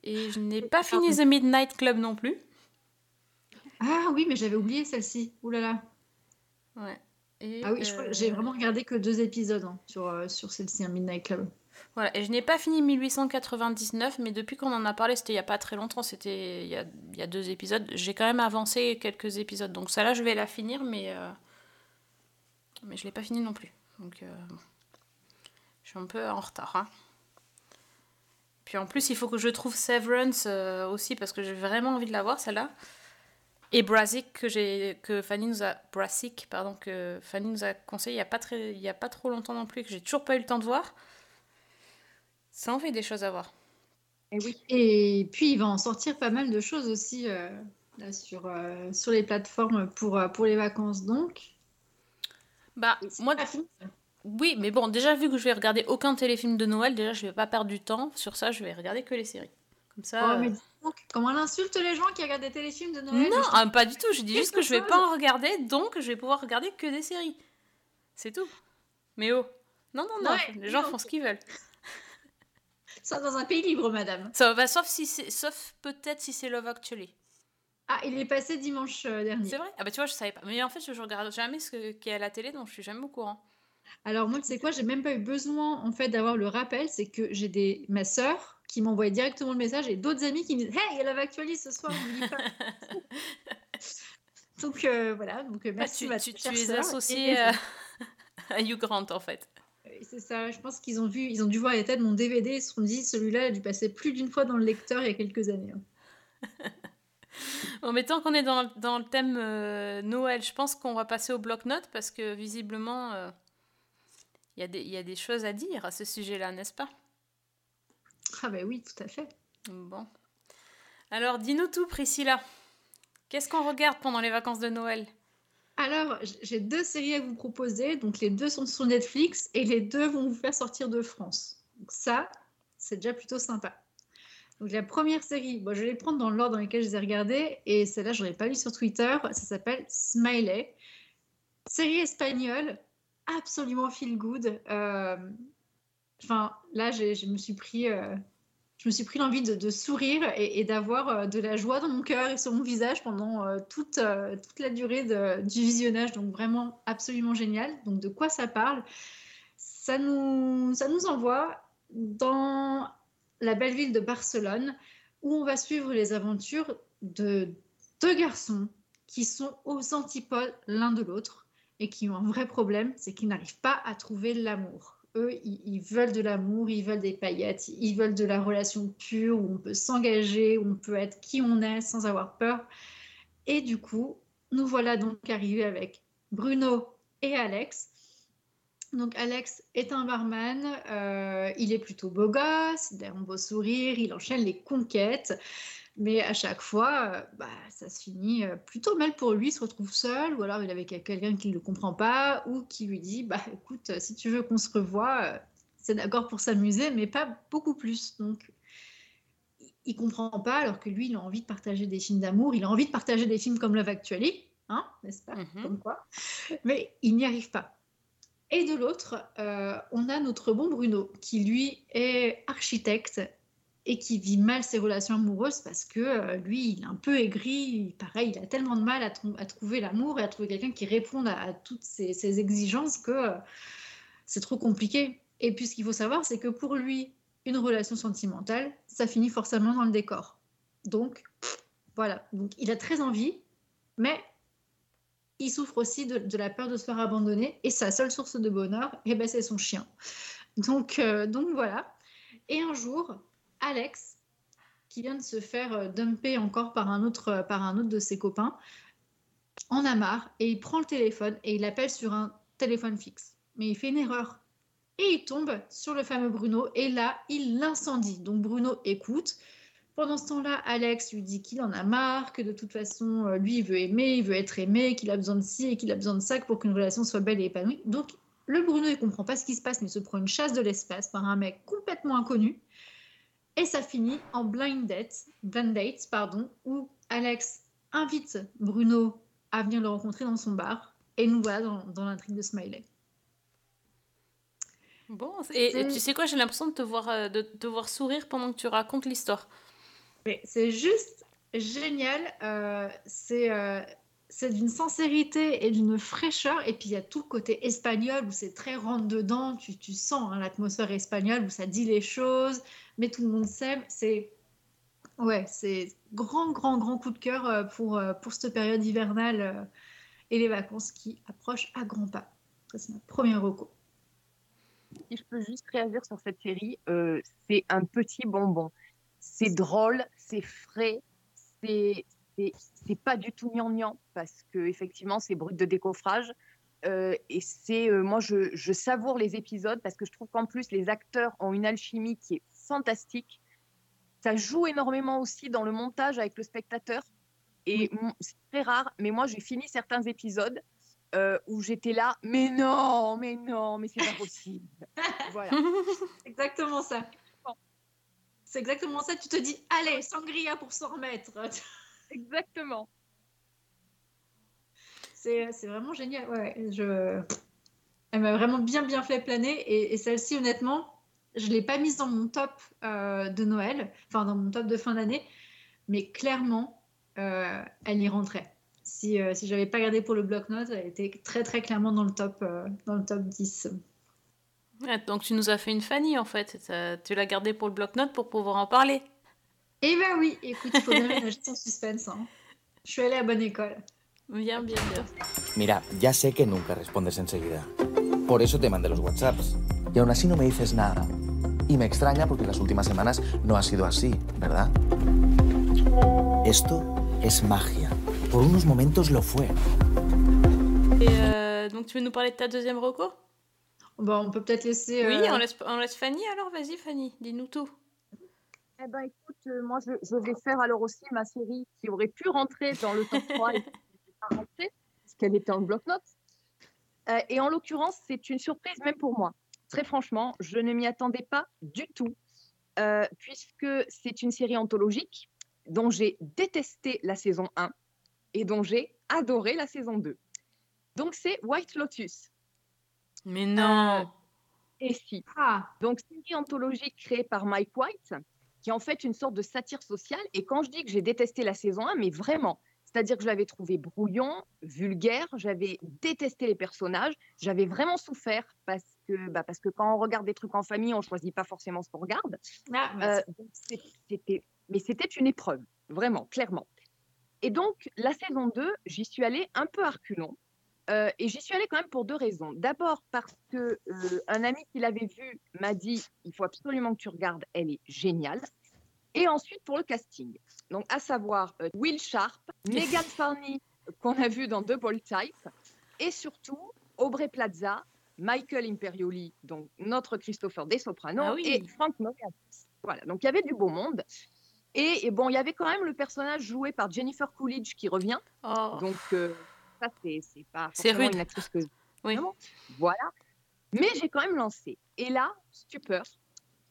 S1: Et je n'ai pas fini The Midnight Club non plus.
S3: Ah oui, mais j'avais oublié celle-ci. Ouh là là.
S1: Ouais. Et,
S3: Ah oui, crois-
S1: euh,
S3: j'ai vraiment regardé que deux épisodes hein, sur, euh, sur celle-ci, un Midnight Club.
S1: Voilà, et je n'ai pas fini 1899, mais depuis qu'on en a parlé, c'était il n'y a pas très longtemps, c'était il y a, il y a deux épisodes. J'ai quand même avancé quelques épisodes, donc ça là, je vais la finir, mais, euh, mais je ne l'ai pas fini non plus. Donc, euh, je suis un peu en retard. hein. Puis en plus, il faut que je trouve Severance euh, aussi, parce que j'ai vraiment envie de la voir, celle-là. Et Brassic, que, j'ai, que Fanny nous a, Brassic, pardon, que Fanny nous a conseillé il n'y a, pas très- il y a pas trop longtemps non plus, et que j'ai toujours pas eu le temps de voir. Ça en fait des choses à voir.
S2: Et oui.
S3: Et puis, il va en sortir pas mal de choses aussi euh, là, sur, euh, sur les plateformes pour, euh, pour les vacances. Donc,
S1: Bah, moi, oui, mais bon, déjà, vu que je vais regarder aucun téléfilm de Noël, déjà, je vais pas perdre du temps. Sur ça, je vais regarder que les séries. Comme ça.
S3: Oh, mais comment elle insulte les gens qui regardent des téléfilms de Noël
S1: Non, ah, pas du tout. Je dis juste que je vais pas en regarder, donc je vais pouvoir regarder que des séries. C'est tout. Mais oh. Non, non, non,
S3: Ouais,
S1: les gens
S3: non.
S1: font ce qu'ils veulent.
S3: Ça dans un pays libre, madame.
S1: Ça va, sauf si c'est, sauf peut-être si c'est Love Actually.
S3: Ah, il est passé dimanche euh, dernier.
S1: C'est vrai? Ah bah tu vois, je savais pas. Mais en fait, je regarde jamais ce qui est à la télé, donc je suis jamais au courant.
S3: Alors moi, tu sais quoi, j'ai même pas eu besoin en fait d'avoir le rappel, c'est que j'ai des ma sœur qui m'envoie directement le message et d'autres amis qui me disent "Hey, il y a la Actually ce soir, n'oublie pas." donc euh, voilà, donc euh,
S1: Ah,
S3: merci
S1: tu,
S3: ma
S1: tu, tu es associé
S3: Et-
S1: à, Hugh Grant en fait.
S3: Et C'est ça, je pense qu'ils ont vu, ils ont dû voir l'état de mon DVD, ils se sont dit celui-là a dû passer plus d'une fois dans le lecteur il y a quelques années. hein.
S1: Bon, mais tant qu'on est dans, dans le thème euh, Noël, je pense qu'on va passer au bloc-notes parce que visiblement, euh, il y, des- il y a des choses à dire à ce sujet-là, n'est-ce pas?
S3: Ah bah oui, tout à fait.
S1: Bon. Alors, dis-nous tout, Priscilla. Qu'est-ce qu'on regarde pendant les vacances de Noël?
S3: Alors, j'ai deux séries à vous proposer. Donc, les deux sont sur Netflix et les deux vont vous faire sortir de France. Donc, ça, c'est déjà plutôt sympa. Donc, la première série, bon, je vais les prendre dans l'ordre dans lequel je les ai regardées. Et celle-là, je ne l'ai pas lu sur Twitter. Ça s'appelle Smiley. Série espagnole, absolument feel good. Euh, Enfin, là, je me suis pris. euh, Je me suis pris l'envie de, sourire et, d'avoir euh, de la joie dans mon cœur et sur mon visage pendant euh, toute, toute la durée du visionnage. Donc vraiment absolument génial. Donc de quoi ça parle? Ça nous, ça nous envoie dans la belle ville de Barcelone où on va suivre les aventures de deux garçons qui sont aux antipodes l'un de l'autre et qui ont un vrai problème, c'est qu'ils n'arrivent pas à trouver l'amour. Eux, ils, veulent de l'amour, ils veulent des paillettes, ils veulent de la relation pure où on peut s'engager, où on peut être qui on est sans avoir peur. Et du coup, nous voilà donc arrivés avec Bruno et Alex. Donc Alex est un barman, euh, il est plutôt beau gosse, il a un beau sourire, il enchaîne les conquêtes, mais à chaque fois, euh, bah, ça se finit euh, plutôt mal pour lui, il se retrouve seul, ou alors il est avec quelqu'un qui ne le comprend pas, ou qui lui dit, bah écoute, euh, si tu veux qu'on se revoie, c'est d'accord pour s'amuser, mais pas beaucoup plus. Donc il- comprend pas, alors que lui, il a envie de partager des films d'amour, il a envie de partager des films comme Love Actually, hein, n'est-ce pas
S1: Mhm.
S3: Comme quoi. Mais il n'y arrive pas. Et de l'autre, euh, on a notre bon Bruno, qui lui est architecte et qui vit mal ses relations amoureuses parce que euh, lui, il est un peu aigri. Pareil, il a tellement de mal à, trou- à trouver l'amour et à trouver quelqu'un qui réponde à, toutes ses, exigences que euh, c'est trop compliqué. Et puis, ce qu'il faut savoir, c'est que pour lui, une relation sentimentale, ça finit forcément dans le décor. Donc, voilà. Donc, il a très envie, mais il souffre aussi de, de la peur de se faire abandonner. Et sa seule source de bonheur, eh ben, c'est son chien. Donc, euh, donc voilà. Et un jour, Alex, qui vient de se faire euh, dumper encore par un, autre, euh, par un autre de ses copains, en a marre et il prend le téléphone et il appelle sur un téléphone fixe. Mais il fait une erreur. Et il tombe sur le fameux Bruno et là, il l'incendie. Donc Bruno écoute, Pendant ce temps-là, Alex lui dit qu'il en a marre, que de toute façon, euh, lui, il veut aimer, il veut être aimé, qu'il a besoin de ci et qu'il a besoin de ça pour qu'une relation soit belle et épanouie. Donc, le Bruno, il comprend pas ce qui se passe, mais il se prend une chasse de l'espace par un mec complètement inconnu. Et ça finit en blind date, blind date pardon, où Alex invite Bruno à venir le rencontrer dans son bar. Et nous voilà dans, dans l'intrigue de Smiley.
S1: Bon, et, et tu sais quoi, j'ai l'impression de te voir, euh, de te voir sourire pendant que tu racontes l'histoire.
S3: Mais c'est juste génial. euh, c'est euh, c'est d'une sincérité et d'une fraîcheur. Et puis il y a tout le côté espagnol où c'est très rentre dedans. Tu, sens hein, l'atmosphère espagnole où ça dit les choses, mais tout le monde s'aime. C'est ouais, c'est grand, grand, grand coup de cœur euh, pour, euh, pour cette période hivernale euh, et les vacances qui approchent à grands pas. C'est ma première reco.
S2: Si je peux juste réagir sur cette série, c'est un petit bonbon. C'est drôle, c'est frais, c'est c'est- pas du tout gnangnan parce que effectivement c'est brut de décoffrage. Euh, et c'est euh, moi je, je savoure les épisodes parce que je trouve qu'en plus les acteurs ont une alchimie qui est fantastique. Ça joue énormément aussi dans le montage avec le spectateur. Et c'est très rare, mais moi j'ai fini certains épisodes euh, où j'étais là, mais non, mais non, mais c'est pas possible. voilà.
S3: C'est exactement ça. C'est exactement ça. Tu te dis, allez, sangria pour s'en remettre.
S2: Exactement.
S3: C'est c'est vraiment génial. Ouais, je... Elle m'a vraiment bien, bien fait planer. Et, et celle-ci, honnêtement, je ne l'ai pas mise dans mon top euh, de Noël, enfin dans mon top de fin d'année, mais clairement, euh, elle y rentrait. Si, euh, si je n'avais pas gardé pour le bloc-notes, elle était très, très clairement dans le top, euh, dans le top 10.
S1: Ouais, donc tu nous as fait une Fanny en fait. Tu l'as gardé pour le bloc-notes pour pouvoir en parler.
S3: Eh ben oui, écoute, il faut bien ménager son suspense. hein. Je suis allée à bonne école.
S1: Bien, bien, bien.
S8: Mira, ya sé que nunca respondes enseguida. Por eso te mandé los WhatsApps. Y aún así no me dices nada. Y me extraña porque las últimas semanas no ha sido así, ¿verdad? Esto es magia. Por unos momentos lo fue.
S1: Et euh, donc tu veux nous parler de ta deuxième reco
S3: Bon, on peut peut-être laisser.
S1: Oui,
S3: euh,
S1: on laisse, on laisse Fanny alors. Vas-y Fanny, dis-nous tout.
S2: Eh ben écoute, euh, moi je, je vais faire alors aussi ma série qui aurait pu rentrer dans le top 3 et qui n'est pas rentrée, parce qu'elle était en bloc-notes. Euh, et en l'occurrence, c'est une surprise même pour moi. Très franchement, je ne m'y attendais pas du tout, euh, puisque c'est une série anthologique dont j'ai détesté la saison 1 et dont j'ai adoré la saison 2. Donc c'est White Lotus.
S1: Mais non.
S2: Et si.
S3: Ah,
S2: Donc, série anthologique créée par Mike White, qui est en fait une sorte de satire sociale. Et quand je dis que j'ai détesté la saison 1, mais vraiment, c'est-à-dire que je l'avais trouvé brouillon, vulgaire, j'avais détesté les personnages, j'avais vraiment souffert parce que, bah, parce que quand on regarde des trucs en famille, on choisit pas forcément ce qu'on regarde.
S3: ah,
S2: Euh, donc c'est- c'était, mais c'était une épreuve, vraiment, clairement. Et donc, la saison 2, j'y suis allée un peu à reculons. Euh, et j'y suis allée quand même pour deux raisons. D'abord parce que euh, un ami qui l'avait vue m'a dit il faut absolument que tu regardes, elle est géniale. Et ensuite pour le casting. Donc à savoir euh, Will Sharp, Megan Farney qu'on a vu dans Double Type, et surtout Aubrey Plaza, Michael Imperioli, donc notre Christopher De Soprano,
S1: Ah oui.
S2: et Frank Moranis. Voilà, donc il y avait du beau monde. Et, et bon, il y avait quand même le personnage joué par Jennifer Coolidge qui revient.
S1: Oh.
S2: Donc, ça, c'est pas forcément
S1: rude.
S2: une actrice que
S1: Oui.
S2: Voilà. Mais j'ai quand même lancé. Et là, stupeur,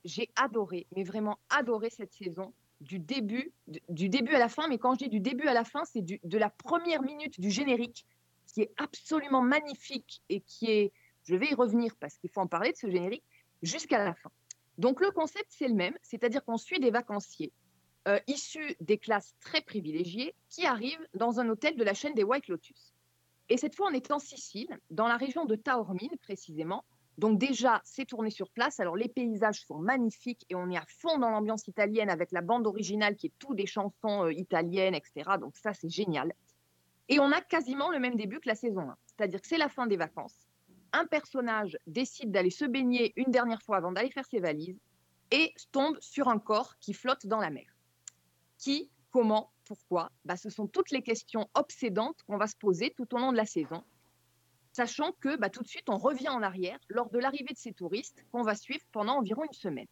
S2: j'ai adoré, mais vraiment adoré cette saison du début, du, début à la fin. Mais quand je dis du début à la fin, c'est de la première minute du générique qui est absolument magnifique et qui est, je vais y revenir parce qu'il faut en parler de ce générique, jusqu'à la fin. Donc le concept, c'est le même, c'est-à-dire qu'on suit des vacanciers euh, issus des classes très privilégiées qui arrivent dans un hôtel de la chaîne des White Lotus. Et cette fois, on est en Sicile, dans la région de Taormine précisément. Donc déjà, c'est tourné sur place. Alors les paysages sont magnifiques et on est à fond dans l'ambiance italienne avec la bande originale qui est tout des chansons euh, italiennes, etc. Donc ça, c'est génial. Et on a quasiment le même début que la saison 1. C'est-à-dire que c'est la fin des vacances. Un personnage décide d'aller se baigner une dernière fois avant d'aller faire ses valises et tombe sur un corps qui flotte dans la mer. Qui, comment, pourquoi? Bah, Ce sont toutes les questions obsédantes qu'on va se poser tout au long de la saison, sachant que bah, tout de suite, on revient en arrière lors de l'arrivée de ces touristes qu'on va suivre pendant environ une semaine.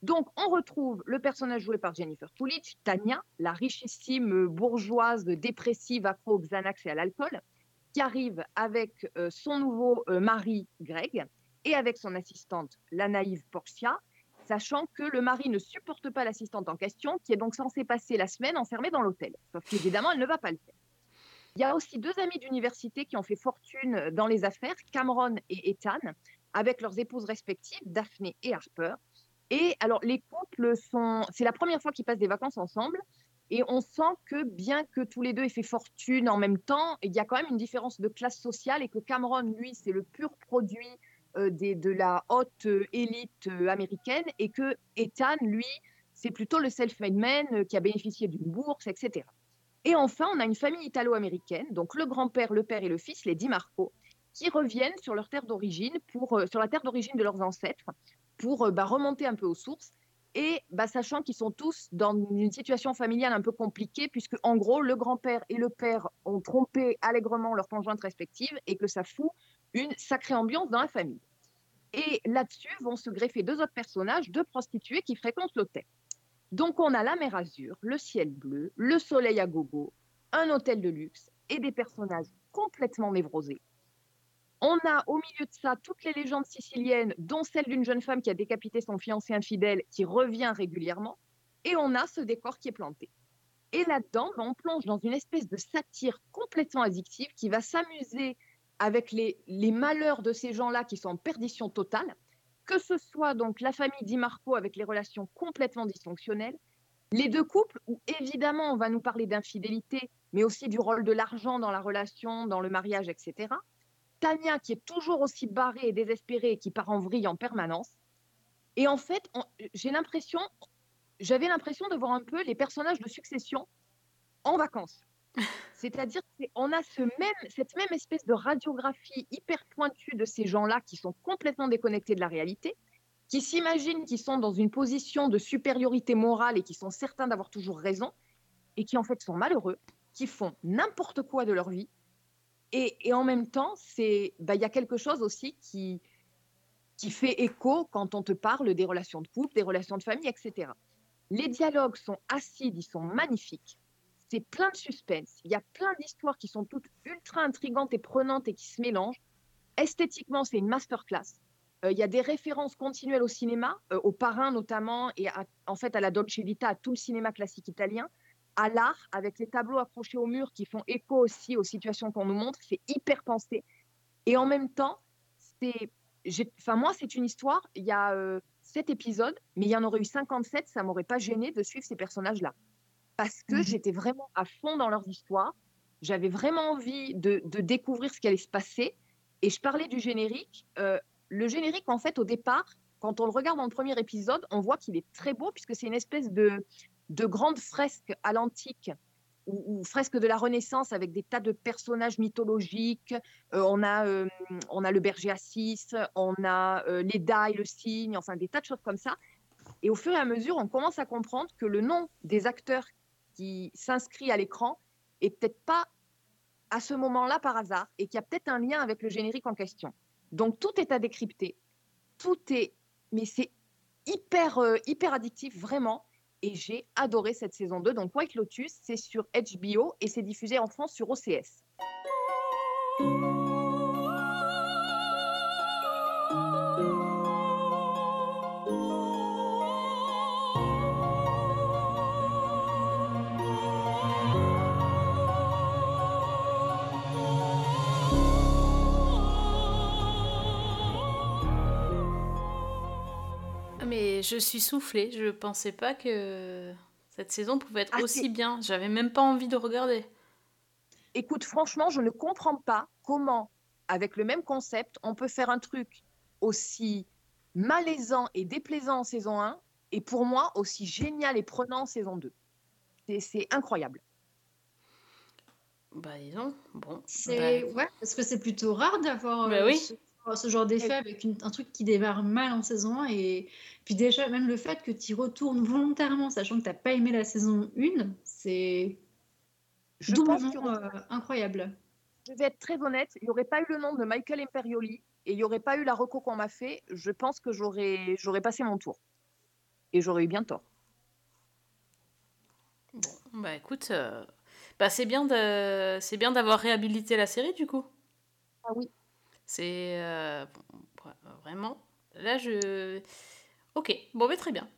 S2: Donc, on retrouve le personnage joué par Jennifer Coolidge, Tania, la richissime bourgeoise dépressive accro au Xanax et à l'alcool, qui arrive avec euh, son nouveau euh, mari, Greg, et avec son assistante, la naïve Portia, sachant que le mari ne supporte pas l'assistante en question, qui est donc censée passer la semaine enfermée dans l'hôtel. Sauf qu'évidemment, elle ne va pas le faire. Il y a aussi deux amis d'université qui ont fait fortune dans les affaires, Cameron et Ethan, avec leurs épouses respectives, Daphné et Harper. Et alors, les couples sont. C'est la première fois qu'ils passent des vacances ensemble. Et on sent que bien que tous les deux aient fait fortune en même temps, il y a quand même une différence de classe sociale et que Cameron, lui, c'est le pur produit euh, des, de la haute euh, élite euh, américaine et que Ethan, lui, c'est plutôt le self-made man euh, qui a bénéficié d'une bourse, etc. Et enfin, on a une famille italo-américaine, donc le grand-père, le père et le fils, les Di Marco, qui reviennent sur leur terre d'origine, pour, euh, sur la terre d'origine de leurs ancêtres, pour euh, bah, remonter un peu aux sources. Et bah, sachant qu'ils sont tous dans une situation familiale un peu compliquée, puisque en gros, le grand-père et le père ont trompé allègrement leurs conjointes respectives et que ça fout une sacrée ambiance dans la famille. Et là-dessus vont se greffer deux autres personnages, deux prostituées qui fréquentent l'hôtel. Donc on a la mer Azur, le ciel bleu, le soleil à gogo, un hôtel de luxe et des personnages complètement névrosés. On a au milieu de ça toutes les légendes siciliennes, dont celle d'une jeune femme qui a décapité son fiancé infidèle, qui revient régulièrement. Et on a ce décor qui est planté. Et là-dedans, on plonge dans une espèce de satire complètement addictive qui va s'amuser avec les, malheurs de ces gens-là qui sont en perdition totale, que ce soit donc la famille Di Marco avec les relations complètement dysfonctionnelles, les deux couples où évidemment on va nous parler d'infidélité, mais aussi du rôle de l'argent dans la relation, dans le mariage, etc. Tania qui est toujours aussi barrée et désespérée et qui part en vrille en permanence. Et en fait, j'ai l'impression, j'avais l'impression de voir un peu les personnages de Succession en vacances. C'est-à-dire qu'on a cette même espèce de radiographie hyper pointue de ces gens-là qui sont complètement déconnectés de la réalité, qui s'imaginent qu'ils sont dans une position de supériorité morale et qui sont certains d'avoir toujours raison, et qui en fait sont malheureux, qui font n'importe quoi de leur vie. Et, en même temps, bah, il y a quelque chose aussi qui, qui fait écho quand on te parle des relations de couple, des relations de famille, etc. Les dialogues sont acides, ils sont magnifiques. C'est plein de suspense. Il y a plein d'histoires qui sont toutes ultra intrigantes et prenantes et qui se mélangent. Esthétiquement, c'est une masterclass. Euh, Il y a des références continuelles au cinéma, euh, au parrain notamment, et à- en fait à la Dolce Vita, à tout le cinéma classique italien, à l'art, avec les tableaux accrochés au mur qui font écho aussi aux situations qu'on nous montre. C'est hyper pensé. Et en même temps, enfin moi, c'est une histoire. Il y a euh, sept épisodes, mais il y en aurait eu 57. Ça m'aurait pas gêné de suivre ces personnages-là, parce que
S3: Mhm.
S2: j'étais vraiment à fond dans leurs histoires. J'avais vraiment envie de, de découvrir ce qui allait se passer. Et je parlais du générique. euh, le générique, en fait, au départ, quand on le regarde dans le premier épisode, on voit qu'il est très beau puisque c'est une espèce de, de grande fresque à l'antique ou, ou fresque de la Renaissance avec des tas de personnages mythologiques. Euh, on, a, euh, on a le berger Assis, on a euh, les dailles, le cygne, enfin des tas de choses comme ça. Et au fur et à mesure, on commence à comprendre que le nom des acteurs qui s'inscrit à l'écran est peut-être pas à ce moment-là par hasard et qu'il y a peut-être un lien avec le générique en question. Donc tout est à décrypter, tout est, mais c'est hyper euh, hyper addictif vraiment. Et j'ai adoré cette saison 2. Donc White Lotus, c'est sur HBO et c'est diffusé en France sur OCS.
S1: Je suis soufflée. Je pensais pas que cette saison pouvait être
S2: Ah,
S1: aussi bien. J'avais même pas envie de regarder.
S2: Écoute, franchement, je ne comprends pas comment, avec le même concept, on peut faire un truc aussi malaisant et déplaisant en saison 1 et pour moi aussi génial et prenant en saison 2. C'est- C'est incroyable.
S1: Bah disons, bon.
S3: C'est
S1: bah,
S3: ouais, parce que c'est plutôt rare d'avoir
S1: Bah
S3: euh,
S1: oui.
S3: ce, ce genre d'effet avec une- un truc qui démarre mal en saison 1 et puis déjà même le fait que tu y retournes volontairement sachant que t'as pas aimé la saison 1, c'est
S2: Je pense
S3: doublement
S2: qu'il y aurait-
S3: euh, incroyable.
S2: je vais être très honnête, il n'y aurait pas eu le nom de Michael Imperioli et il n'y aurait pas eu la reco qu'on m'a fait, je pense que j'aurais j'aurais passé mon tour. Et j'aurais eu bien tort.
S1: Bon, bah écoute, euh, bah c'est bien de, c'est bien d'avoir réhabilité la série du coup.
S2: Ah oui.
S1: C'est euh, bon, vraiment. Là, je. Ok, bon, mais très bien.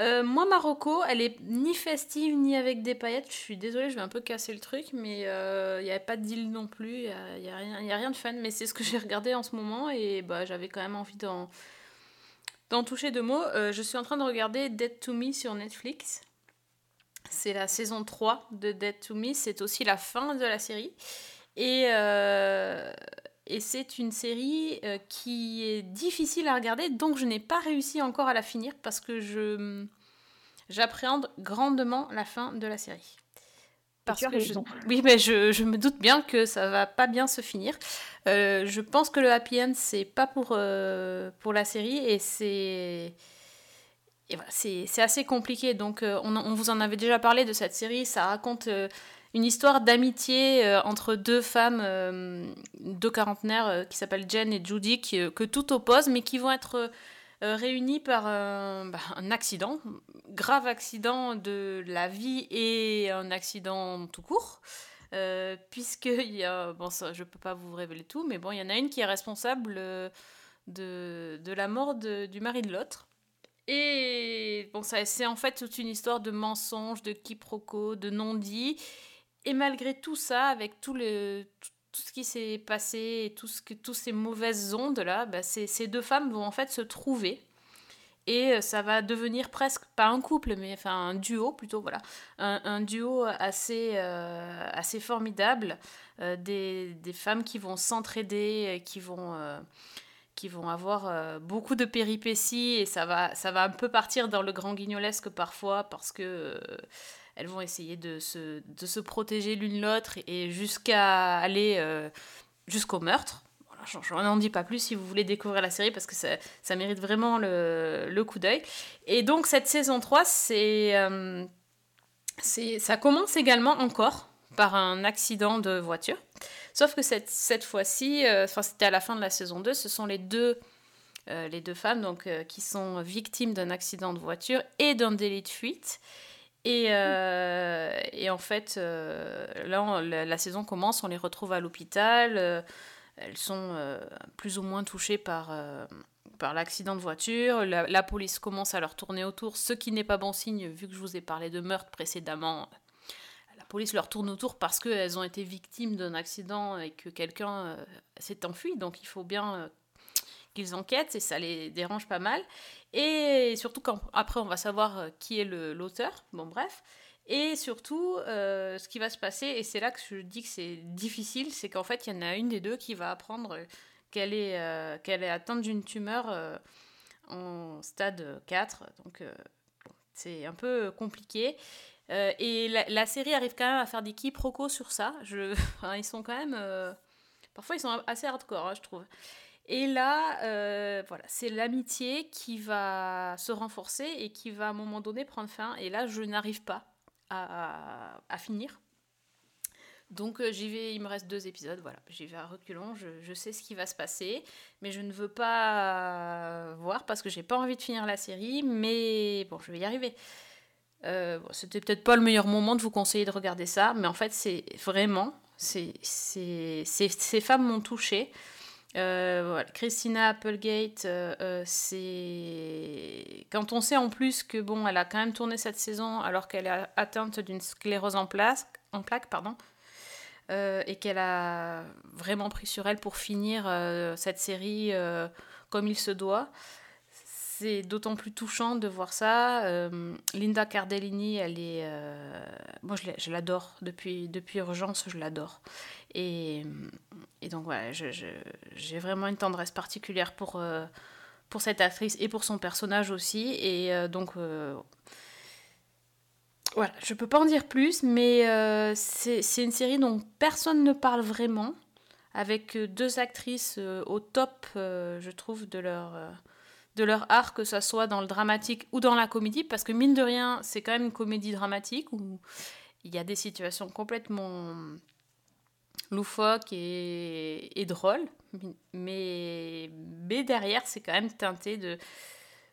S1: Euh, moi, Marocco, elle est ni festive ni avec des paillettes. Je suis désolée, je vais un peu casser le truc, mais il n'y avait pas d'île non plus. Il n'y a, rien- de fun, mais c'est ce que j'ai regardé en ce moment et bah, j'avais quand même envie d'en, toucher deux mots. Euh, je suis en train de regarder Dead to Me sur Netflix. C'est la saison 3 de Dead to Me. C'est aussi la fin de la série. Et, euh, et c'est une série euh, qui est difficile à regarder, donc je n'ai pas réussi encore à la finir parce que je j'appréhende grandement la fin de la série. Parce que je- oui, mais je, je me doute bien que ça va pas bien se finir. Euh, je pense que le happy end c'est pas pour euh, pour la série et c'est voilà, c'est c'est assez compliqué. Donc, on, on vous en avait déjà parlé de cette série. Ça raconte une histoire d'amitié euh, entre deux femmes, euh, deux quarantenaires euh, qui s'appellent Jen et Judy, qui, que tout oppose, mais qui vont être réunies par un, bah, un accident, grave accident de la vie et un accident tout court. Puisque il y a, bon, ça, je peux pas vous révéler tout, mais bon, il y en a une qui est responsable de, de la mort de- du mari de l'autre. Et bon, ça, c'est en fait toute une histoire de mensonges, de quiproquos, de non-dits. Et malgré tout ça, avec tout, le, tout, ce qui s'est passé et tout ce que, toutes ces mauvaises ondes-là, bah, ces, ces deux femmes vont en fait se trouver. Et euh, ça va devenir presque, pas un couple, mais enfin un duo plutôt, voilà. Un, duo assez, euh, assez formidable. euh, des, des femmes qui vont s'entraider, qui vont... qui vont avoir beaucoup de péripéties et ça va, ça va un peu partir dans le grand guignolesque parfois parce que elles vont essayer de se, de se protéger l'une l'autre et jusqu'à aller euh, jusqu'au meurtre. J'en n'en dis pas plus si vous voulez découvrir la série parce que ça, ça mérite vraiment le, le coup d'œil. Et donc cette saison 3, c'est, euh, c'est, ça commence également encore par un accident de voiture. Sauf que cette, cette fois-ci, euh, enfin c'était à la fin de la saison 2, ce sont les deux, les deux femmes donc, qui sont victimes d'un accident de voiture et d'un délit de fuite. Et, euh, et en fait, euh, là, la, saison commence, on les retrouve à l'hôpital. euh, elles sont plus ou moins touchées par, par l'accident de voiture. La, la police commence à leur tourner autour, ce qui n'est pas bon signe vu que je vous ai parlé de meurtre précédemment. La police leur tourne autour parce qu'elles ont été victimes d'un accident et que quelqu'un s'est enfui. Donc il faut bien qu'ils enquêtent et ça les dérange pas mal. Et surtout quand après on va savoir euh, qui est l'auteur. Bon bref. Et surtout, euh, ce qui va se passer, et c'est là que je dis que c'est difficile, c'est qu'en fait, il y en a une des deux qui va apprendre qu'elle est, euh, qu'elle est atteinte d'une tumeur euh, en stade 4. Donc, euh, c'est un peu compliqué. Euh, et la, série arrive quand même à faire des quiproquos sur ça. Je, ils sont quand même. euh, parfois, ils sont assez hardcore, hein, je trouve. Et là, euh, voilà, c'est l'amitié qui va se renforcer et qui va à un moment donné prendre fin. Et là, je n'arrive pas à, finir. Donc euh, j'y vais, il me reste deux épisodes, voilà, j'y vais à reculons, je, sais ce qui va se passer, mais je ne veux pas euh, voir parce que j'ai pas envie de finir la série, mais bon, je vais y arriver. Euh, bon, C'était peut-être pas le meilleur moment de vous conseiller de regarder ça, mais en fait, c'est vraiment, c'est, c'est- ces femmes m'ont touchée. Euh, Christina Applegate, euh, euh, c'est quand on sait en plus que bon, elle a quand même tourné cette saison alors qu'elle est atteinte d'une sclérose en, place, plaques, et qu'elle a vraiment pris sur elle pour finir cette série comme il se doit. C'est d'autant plus touchant de voir ça. Euh, Linda Cardellini, elle est, euh, moi je l'adore depuis depuis Urgence, je l'adore. Et, donc voilà, j'ai vraiment une tendresse particulière pour euh, pour cette actrice et pour son personnage aussi. Et donc voilà, je peux pas en dire plus, mais c'est une série dont personne ne parle vraiment, avec deux actrices au top, je trouve, de leur, de leur art, que ce soit dans le dramatique ou dans la comédie, parce que mine de rien, c'est quand même une comédie dramatique où il y a des situations complètement loufoques et, drôles, mais, mais derrière, c'est quand même teinté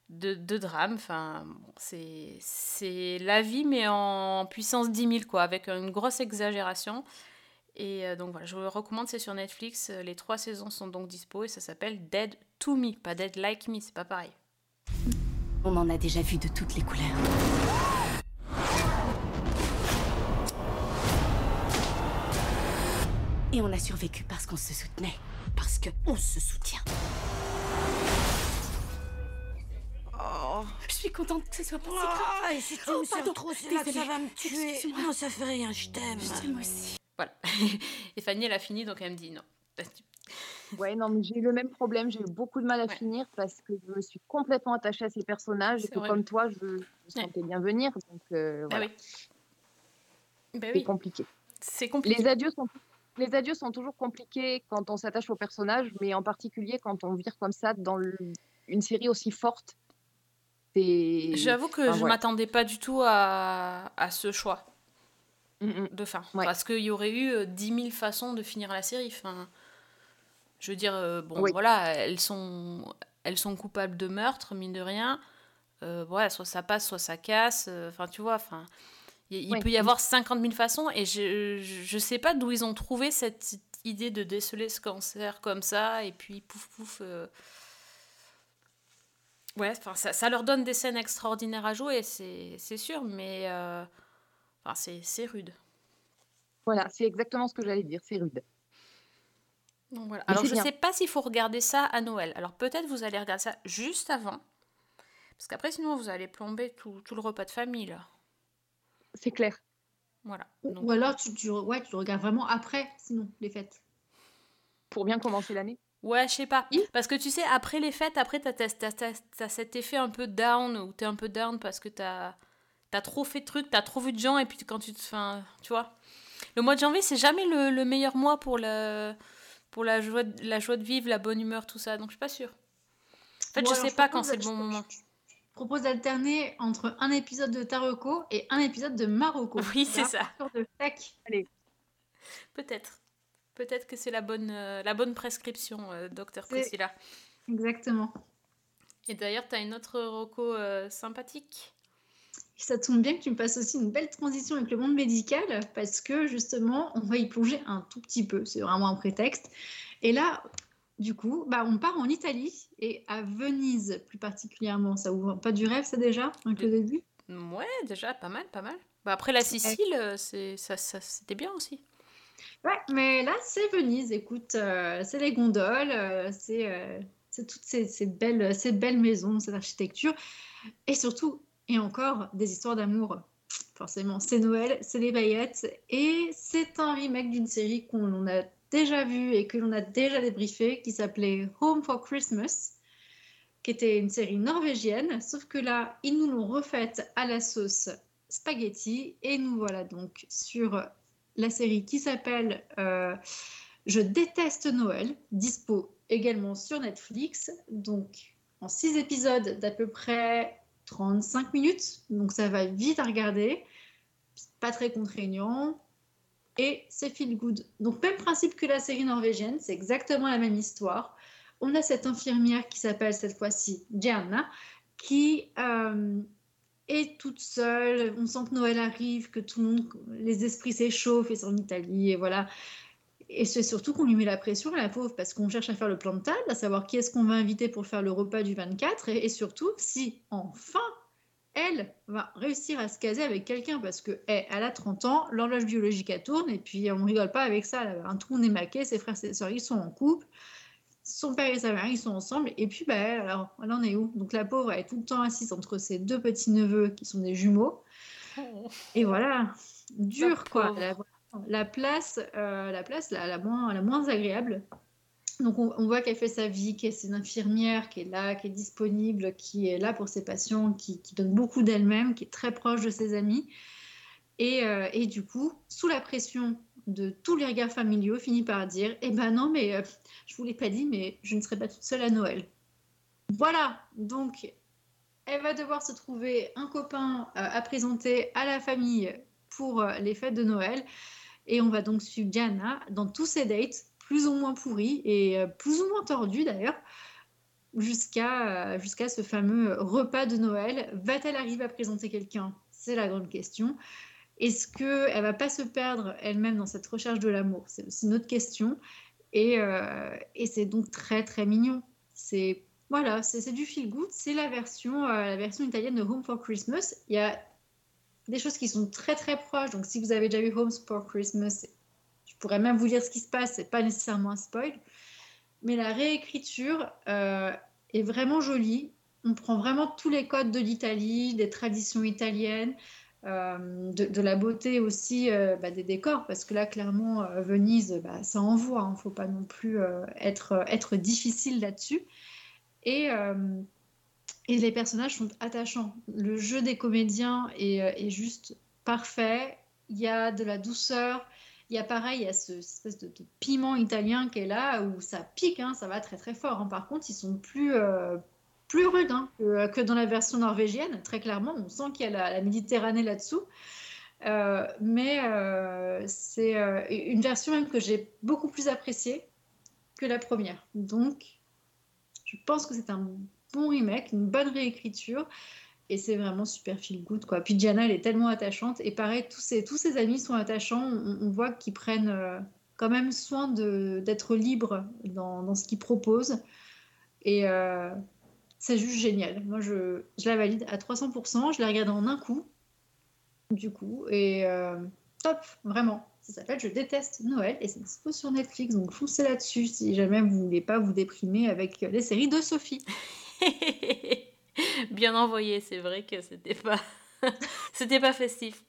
S1: de, drame. Enfin, c'est la vie, mais en puissance 10 000, quoi, avec une grosse exagération. Et euh, donc voilà, je vous le recommande, c'est sur Netflix. Les trois saisons sont donc dispo et ça s'appelle Dead to Me, pas Dead Like Me, c'est pas pareil.
S9: On en a déjà vu de toutes les couleurs. Et on a survécu parce qu'on se soutenait. Parce que on se soutient.
S10: Oh.
S9: Je suis contente que ce soit pas si
S10: Ah,
S9: grave.
S10: et si tu
S9: Oh,
S10: me
S9: pardon,
S10: trop, c'est là que ça va me tuer. Non, ça fait rien, je t'aime.
S9: Je t'aime aussi.
S1: Voilà. et Fanny, elle a fini, donc elle me dit non.
S2: Ouais, non, mais j'ai eu le même problème. J'ai eu beaucoup de mal à finir parce que je me suis complètement attachée à ces personnages et que,
S1: vrai.
S2: comme toi, je, je sentais bien venir. Donc, euh,
S1: Ah
S2: voilà.
S1: oui. Bah
S2: C'est
S1: oui,
S2: compliqué.
S1: c'est compliqué.
S2: Les adieux, sont, les adieux sont toujours compliqués quand on s'attache au personnage, mais en particulier quand on vire comme ça dans le- une série aussi forte.
S1: J'avoue que
S2: Enfin,
S1: je
S2: voilà.
S1: m'attendais pas du tout à, à ce choix
S2: Mm, mm.
S1: de fin.
S2: Ouais.
S1: Parce qu'il y aurait eu euh, 10 000 façons de finir la série. Enfin, je veux dire, euh, bon,
S2: Oui.
S1: voilà, elles sont, elles sont coupables de meurtre, mine de rien. Euh, voilà, soit ça passe, soit ça casse. euh, Enfin, tu vois, enfin, il peut y avoir 50 000 façons et je, je, je sais pas d'où ils ont trouvé cette idée de déceler ce cancer comme ça et puis pouf pouf. euh, Ouais, enfin, ça, ça leur donne des scènes extraordinaires à jouer, c'est c'est sûr, mais euh, enfin, c'est rude.
S2: Voilà, c'est exactement ce que j'allais dire. C'est rude.
S1: Donc voilà. Alors je
S2: bien.
S1: sais pas s'il faut regarder ça à Noël. Alors peut-être vous allez regarder ça juste avant, parce qu'après sinon vous allez plomber tout, tout le repas de famille là.
S2: C'est clair.
S1: Voilà.
S3: Ou
S1: Donc,
S3: ou alors tu, tu, ouais, tu le regardes vraiment après, sinon, les fêtes.
S2: Pour bien commencer l'année.
S1: Ouais, je sais pas. Parce que tu sais, après les fêtes, après, t'as, t'as cet effet un peu down, où t'es un peu down parce que t'as, t'as trop fait de trucs, t'as trop vu de gens, et puis quand tu te. Enfin, tu vois. Le mois de janvier, c'est jamais le, le meilleur mois pour, le, pour la, joie de, la joie de vivre, la bonne humeur, tout ça, donc je suis pas sûre. En fait,
S3: Bon,
S1: je
S3: alors,
S1: sais pas quand c'est le bon
S3: je-
S1: moment.
S3: Je propose d'alterner entre un épisode de Taroko et un épisode de Marocco.
S1: Oui, c'est ça.
S3: de.
S1: Peut-être. Peut-être que c'est la bonne, euh, la bonne prescription, euh, docteur Priscilla.
S3: Exactement.
S1: Et d'ailleurs, t'as une autre Rocco euh, sympathique?
S3: Ça tombe bien que tu me passes aussi une belle transition avec le monde médical parce que justement, on va y plonger un tout petit peu. C'est vraiment un prétexte. Et là, du coup, bah, on part en Italie et à Venise plus particulièrement. Ça ouvre pas du rêve, ça déjà, avec le début?
S1: Ouais, déjà, pas mal, pas mal. Bah, après, la Sicile, euh, c'est, ça, ça, c'était bien aussi.
S3: Ouais, mais là, c'est Venise. Écoute, euh, c'est les gondoles, euh, c'est euh, toutes ces, ces belles, ces belles maisons, cette architecture. Et surtout, et encore, des histoires d'amour. Forcément, c'est Noël, c'est les paillettes. Et c'est un remake d'une série qu'on a déjà vue et que l'on a déjà débriefé, qui s'appelait Home for Christmas, qui était une série norvégienne. Sauf que là, ils nous l'ont refaite à la sauce spaghetti. Et nous voilà donc sur la série qui s'appelle euh, Je déteste Noël, dispo également sur Netflix, donc en six épisodes d'à peu près 35 minutes, donc ça va vite à regarder, pas très contraignant, et c'est feel good. Donc même principe que la série norvégienne, c'est exactement la même histoire. On a cette infirmière qui s'appelle cette fois-ci Gianna, qui euh, est toute seule. On sent que Noël arrive, que tout le monde, les esprits s'échauffent et c'est en Italie et voilà. Et c'est surtout qu'on lui met la pression à la pauvre parce qu'on cherche à faire le plan de table, à savoir qui est-ce qu'on va inviter pour faire le repas du 24 et, et surtout si enfin elle va réussir à se caser avec quelqu'un parce que eh, elle a 30 ans, l'horloge biologique elle tourne et puis on rigole pas avec ça. Elle a un trou est maqué, ses frères et ses sœurs ils sont en couple, son père et sa mère ils sont ensemble et puis bah elle, alors elle en est où? Donc la pauvre elle est tout le temps assise entre ses deux petits neveux qui sont des jumeaux. Et voilà. Dur quoi. La, la place, euh, la place la, moins la moins agréable. Donc on, voit qu'elle fait sa vie, qu'elle c'est une infirmière, qui est là, qui est disponible, qui est là pour ses patients, qui, donne beaucoup d'elle-même, qui est très proche de ses amis. Et, euh, et, du coup, sous la pression de tous les regards familiaux, finit par dire Eh ben non, mais euh, je vous l'ai pas dit, mais je ne serai pas toute seule à Noël. Voilà, donc elle va devoir se trouver un copain euh, à présenter à la famille pour euh, les fêtes de Noël. Et on va donc suivre Diana dans tous ses dates plus ou moins pourri et euh, plus ou moins tordu d'ailleurs. jusqu'à jusqu'à ce fameux repas de Noël. Va-t-elle arriver à présenter quelqu'un? C'est la grande question. Est-ce qu'elle va pas se perdre elle-même dans cette recherche de l'amour? C'est aussi une autre question. Et, euh, et c'est donc très très mignon. C'est voilà, c'est du feel good. C'est la version euh, la version italienne de Home for Christmas. Il y a des choses qui sont très très proches. Donc si vous avez déjà vu Home for Christmas, je pourrais même vous dire ce qui se passe. C'est pas nécessairement un spoil, mais la réécriture euh, est vraiment jolie. On prend vraiment tous les codes de l'Italie, des traditions italiennes. Euh, de, la beauté aussi euh, bah, des décors, parce que là, clairement, Venise, bah, ça envoie, il hein. ne faut pas non plus être, être difficile là-dessus. Et les personnages sont attachants. Le jeu des comédiens est, juste parfait. Il y a de la douceur. Il y a pareil, il y a ce, espèce de, piment italien qui est là, où ça pique, hein, ça va très très fort. Hein. Par contre, ils sont plus, plus rude hein, que, dans la version norvégienne, très clairement. On sent qu'il y a la, Méditerranée là-dessous. Euh, mais euh, c'est euh, une version même que j'ai beaucoup plus appréciée que la première. Donc, je pense que c'est un bon remake, une bonne réécriture. Et c'est vraiment super feel good. Quoi. Puis Diana, elle est tellement attachante. Et pareil, tous ses, tous amis sont attachants. On, voit qu'ils prennent quand même soin d'être libres dans, dans ce qu'ils proposent. Et c'est juste génial. Moi, je, je, la valide à 300%. Je l'ai regardée en un coup, du coup, et euh, top, vraiment. Ça s'appelle Je déteste Noël et c'est dispo sur Netflix, donc foncez là-dessus si jamais vous voulez pas vous déprimer avec les séries de Sophie.
S1: Bien envoyé, c'est vrai que c'était pas, c'était pas festif.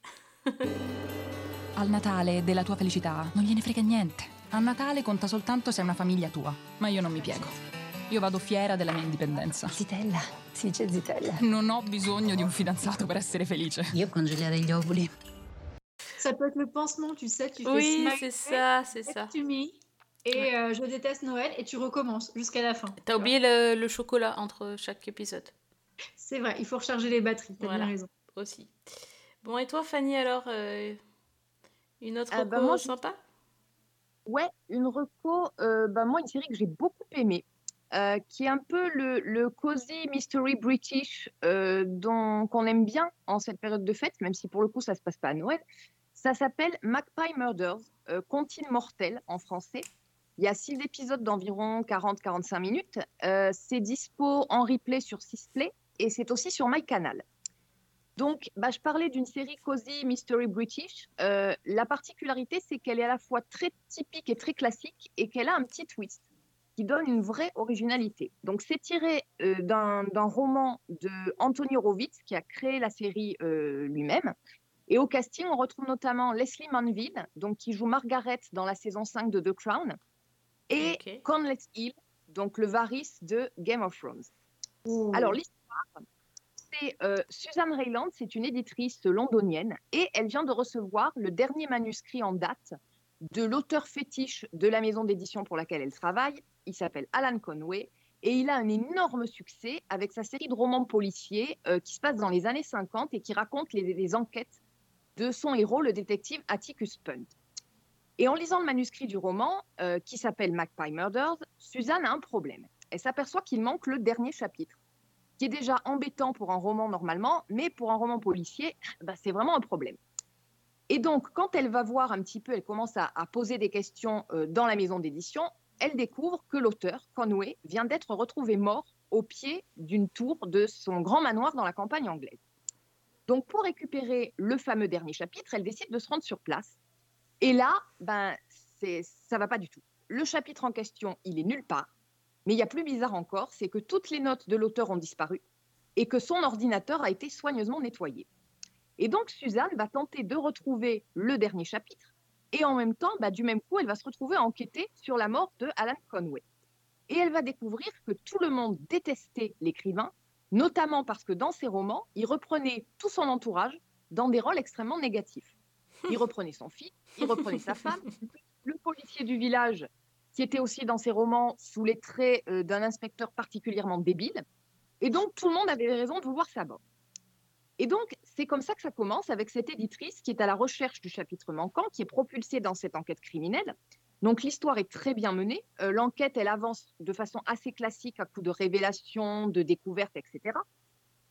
S11: Al Natale della tua felicità non gliene frega niente. A Natale conta soltanto se è una famiglia tua, ma io non mi piego. Io vado fiera della mia indipendenza.
S12: Zitella, si dice zitella.
S11: Non ho bisogno di un fidanzato per essere felice.
S12: Io congelare gli ovuli.
S3: Ça peut être le pansement, tu sais, tu
S1: oui, c'est ça, c'est ça.
S3: Tu mis et euh, je déteste Noël et tu recommences jusqu'à la fin.
S1: T'as oublié le, le, chocolat entre chaque épisode.
S3: C'est vrai, il faut recharger les batteries, t'as bien raison.
S1: Aussi. Bon, et toi, Fanny, alors, euh, une autre
S2: ah,
S1: reco
S2: bah moi,
S1: sympa?
S2: Ouais, une reco, euh, bah moi, une série que j'ai beaucoup aimée. Euh, qui est un peu le, le cozy mystery british euh, qu'on aime bien en cette période de fête, même si pour le coup ça se passe pas à Noël. Ça s'appelle Magpie Murders, euh, Comptine mortel en français. Il y a six épisodes d'environ 40-45 minutes. Euh, c'est dispo en replay sur Sisplay et c'est aussi sur MyCanal. Donc, bah, je parlais d'une série cozy mystery british. la particularité, c'est qu'elle est à la fois très typique et très classique et qu'elle a un petit twist qui donne une vraie originalité. Donc, c'est tiré euh, d'un roman de Anthony Horowitz, qui a créé la série euh, lui-même. Et au casting, on retrouve notamment Leslie Manville, donc qui joue Margaret dans la saison 5 de The Crown, et okay. Hill, donc le Varys de Game of Thrones. Alors, l'histoire, c'est euh, Suzanne Rayland, c'est une éditrice londonienne, et elle vient de recevoir le dernier manuscrit en date de l'auteur fétiche de la maison d'édition pour laquelle elle travaille, il s'appelle Alan Conway et il a un énorme succès avec sa série de romans policiers euh, qui se passe dans les années 50 et qui raconte les, enquêtes de son héros, le détective Atticus Punt. Et en lisant le manuscrit du roman, euh, qui s'appelle Magpie Murders, Suzanne a un problème. Elle s'aperçoit qu'il manque le dernier chapitre, qui est déjà embêtant pour un roman normalement, mais pour un roman policier, bah, c'est vraiment un problème. Et donc, quand elle va voir un petit peu, elle commence à, poser des questions euh, dans la maison d'édition, elle découvre que l'auteur, Conway, vient d'être retrouvé mort au pied d'une tour de son grand manoir dans la campagne anglaise. Donc, pour récupérer le fameux dernier chapitre, elle décide de se rendre sur place. Et là, ben, ça va pas du tout. Le chapitre en question, il est nulle part. Mais il y a plus bizarre encore, c'est que toutes les notes de l'auteur ont disparu et que son ordinateur a été soigneusement nettoyé. Et donc, Suzanne va tenter de retrouver le dernier chapitre et en même temps, bah, du même coup, elle va se retrouver à enquêter sur la mort de Alan Conway. Et elle va découvrir que tout le monde détestait l'écrivain, notamment parce que dans ses romans, il reprenait tout son entourage dans des rôles extrêmement négatifs. Il reprenait son fils, il reprenait sa femme, le policier du village, qui était aussi dans ses romans sous les traits euh, d'un inspecteur particulièrement débile. Et donc, tout le monde avait raison de vouloir sa mort. Et donc, c'est comme ça que ça commence avec cette éditrice qui est à la recherche du chapitre manquant, qui est propulsée dans cette enquête criminelle. Donc l'histoire est très bien menée. Euh, L'enquête, elle avance de façon assez classique à coup de révélations, de découvertes, etc.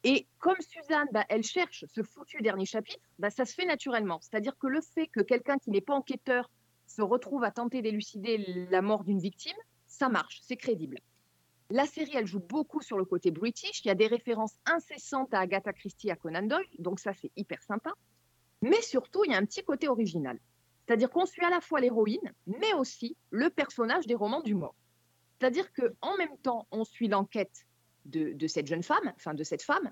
S2: Et comme Suzanne, bah, elle cherche ce foutu dernier chapitre, bah, ça se fait naturellement. C'est-à-dire que le fait que quelqu'un qui n'est pas enquêteur se retrouve à tenter d'élucider la mort d'une victime, ça marche, c'est crédible. La série, elle joue beaucoup sur le côté british. Il y a des références incessantes à Agatha Christie, à Conan Doyle, donc ça, c'est hyper sympa. Mais surtout, il y a un petit côté original. C'est-à-dire qu'on suit à la fois l'héroïne, mais aussi le personnage des romans du mort. C'est-à-dire qu'en même temps, on suit l'enquête de, de, cette jeune femme, enfin de cette femme,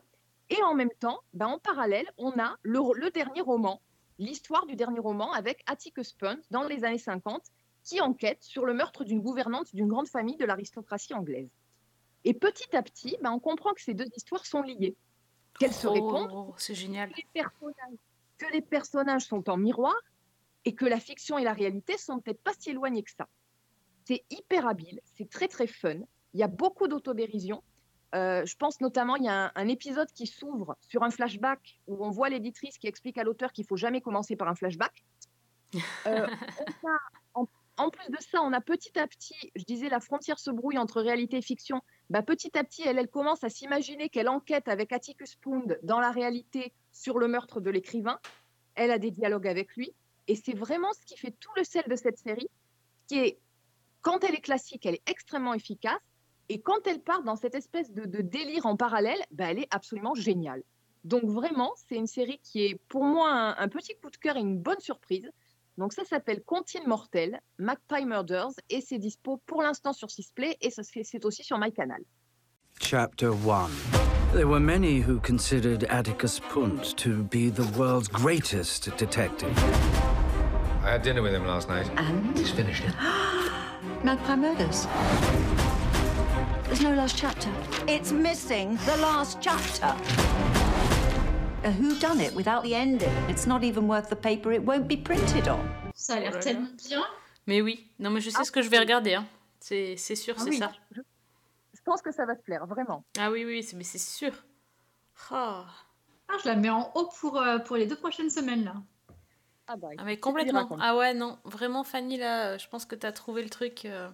S2: et en même temps, ben, en parallèle, on a le, le dernier roman, l'histoire du dernier roman avec Atticus Punt dans les années 50, qui enquête sur le meurtre d'une gouvernante d'une grande famille de l'aristocratie anglaise. Et petit à petit, ben, on comprend que ces deux histoires sont liées, qu'elles se
S1: Oh,
S2: répondent,
S1: c'est génial.
S2: que les, personnages, que les personnages sont en miroir et que la fiction et la réalité sont peut-être pas si éloignées que ça. C'est hyper habile, c'est très très fun. Il y a beaucoup d'autodérision. Euh, je pense notamment, il y a un, épisode qui s'ouvre sur un flashback où on voit l'éditrice qui explique à l'auteur qu'il faut jamais commencer par un flashback. Euh, en plus de ça, on a petit à petit, je disais, la frontière se brouille entre réalité et fiction. Bah, petit à petit, elle, elle commence à s'imaginer qu'elle enquête avec Atticus Pound dans la réalité sur le meurtre de l'écrivain. Elle a des dialogues avec lui. Et c'est vraiment ce qui fait tout le sel de cette série, qui est, quand elle est classique, elle est extrêmement efficace. Et quand elle part dans cette espèce de, de délire en parallèle, bah, elle est absolument géniale. Donc vraiment, c'est une série qui est pour moi un, un petit coup de cœur et une bonne surprise. Donc ça s'appelle Comptine Mortel, Magpie Murders, et c'est dispo pour l'instant sur Sisplay et c'est aussi sur MyCanal.
S13: Chapter 1 There were many who considered Atticus Punt to be the world's greatest detective.
S14: I had dinner with him last night.
S12: And?
S14: He's finished it.
S12: Magpie Murders. There's no last chapter. It's missing the last chapter. A who done it without the ending? It's not even worth the paper it won't be printed on.
S3: Ça a l'air tellement bien.
S1: Mais oui, non mais je sais ce que je vais regarder. Hein. C'est sûr,
S2: Ah
S1: c'est
S2: oui,
S1: ça.
S2: Je, je pense que ça va te plaire, vraiment.
S1: Ah oui, oui, c'est- mais c'est sûr. Ah,
S3: Ah, je la mets en haut pour, euh, pour les deux prochaines semaines là.
S2: Ah bah,
S1: Ah, mais complètement. Ah ouais, non, vraiment Fanny là, je pense que t'as trouvé le truc. euh.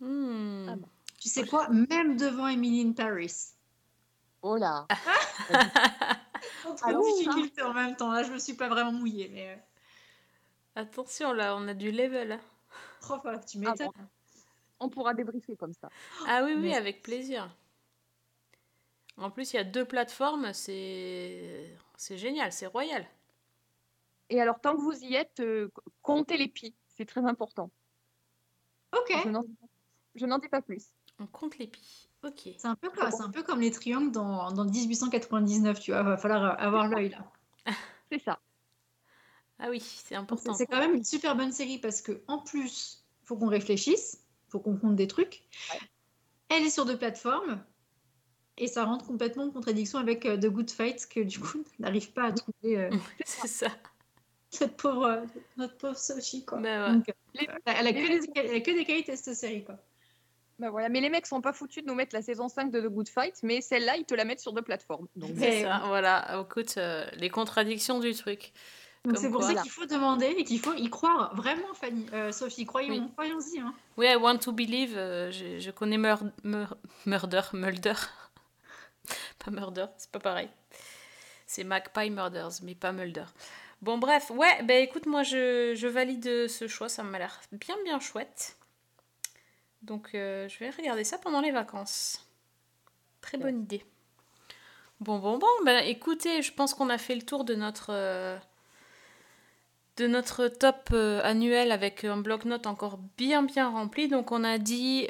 S1: Hmm.
S2: Ah bah.
S3: Tu sais quoi? Même devant Emily in Paris.
S2: Oh là
S3: Entre
S2: Alors ça-
S3: difficultés en même temps. Là, je me suis pas vraiment mouillée. Mais euh,
S1: Attention là, on a du level. hein.
S3: fort, tu
S2: Ah
S3: m'étonnes.
S2: bon. On pourra débriefer comme ça.
S1: Ah oui, oui,
S3: Mais-
S1: avec plaisir. En plus, il y a deux plateformes, c'est c'est génial, c'est royal.
S2: Et alors, tant que vous y êtes, euh, comptez les pis, c'est très important.
S3: Ok.
S2: Je n'en dis pas plus.
S1: On compte les pis. Ok.
S3: C'est un peu quoi C'est un peu comme les triangles dans, dans 1899. Tu vois, va falloir euh, avoir l'œil là.
S2: C'est ça.
S1: Ah oui, c'est important.
S3: C'est quand même une super bonne série parce que en plus, faut qu'on réfléchisse, faut qu'on compte des trucs. Elle est sur deux plateformes et ça rentre complètement en contradiction avec euh, The Good Fight que du coup on n'arrive pas à trouver euh,
S1: C'est ça.
S3: cette pauvre, euh, notre pauvre Sochi quoi.
S1: Bah ouais.
S3: Donc, euh,
S2: Les-
S3: elle, a que des, elle a que des qualités cette série quoi.
S2: Bah voilà. Mais les mecs sont pas foutus de nous mettre la saison 5 de The Good Fight, mais celle-là, ils te la mettent sur deux plateformes. Donc,
S1: C'est ça, voilà. Écoute, euh, les contradictions du truc.
S3: C'est pour ça qu'il faut demander et qu'il faut y croire vraiment Fanny, euh, Sophie, croyons,
S1: Oui.
S3: croyons-y. Hein.
S1: Oui, I want to believe. euh, je, je connais Mur Mur- Murder, Mulder. pas Murder, c'est pas pareil. C'est Magpie Murders, mais pas Mulder. Bon, bref, ouais, bah écoute, moi je, je valide ce choix, ça m'a l'air bien bien chouette. Donc euh, je vais regarder ça pendant les vacances. Très bonne idée. Bon, bon, bon, ben écoutez, je pense qu'on a fait le tour de notre, euh, de notre top euh, annuel avec un bloc-notes encore bien bien rempli. Donc on a dit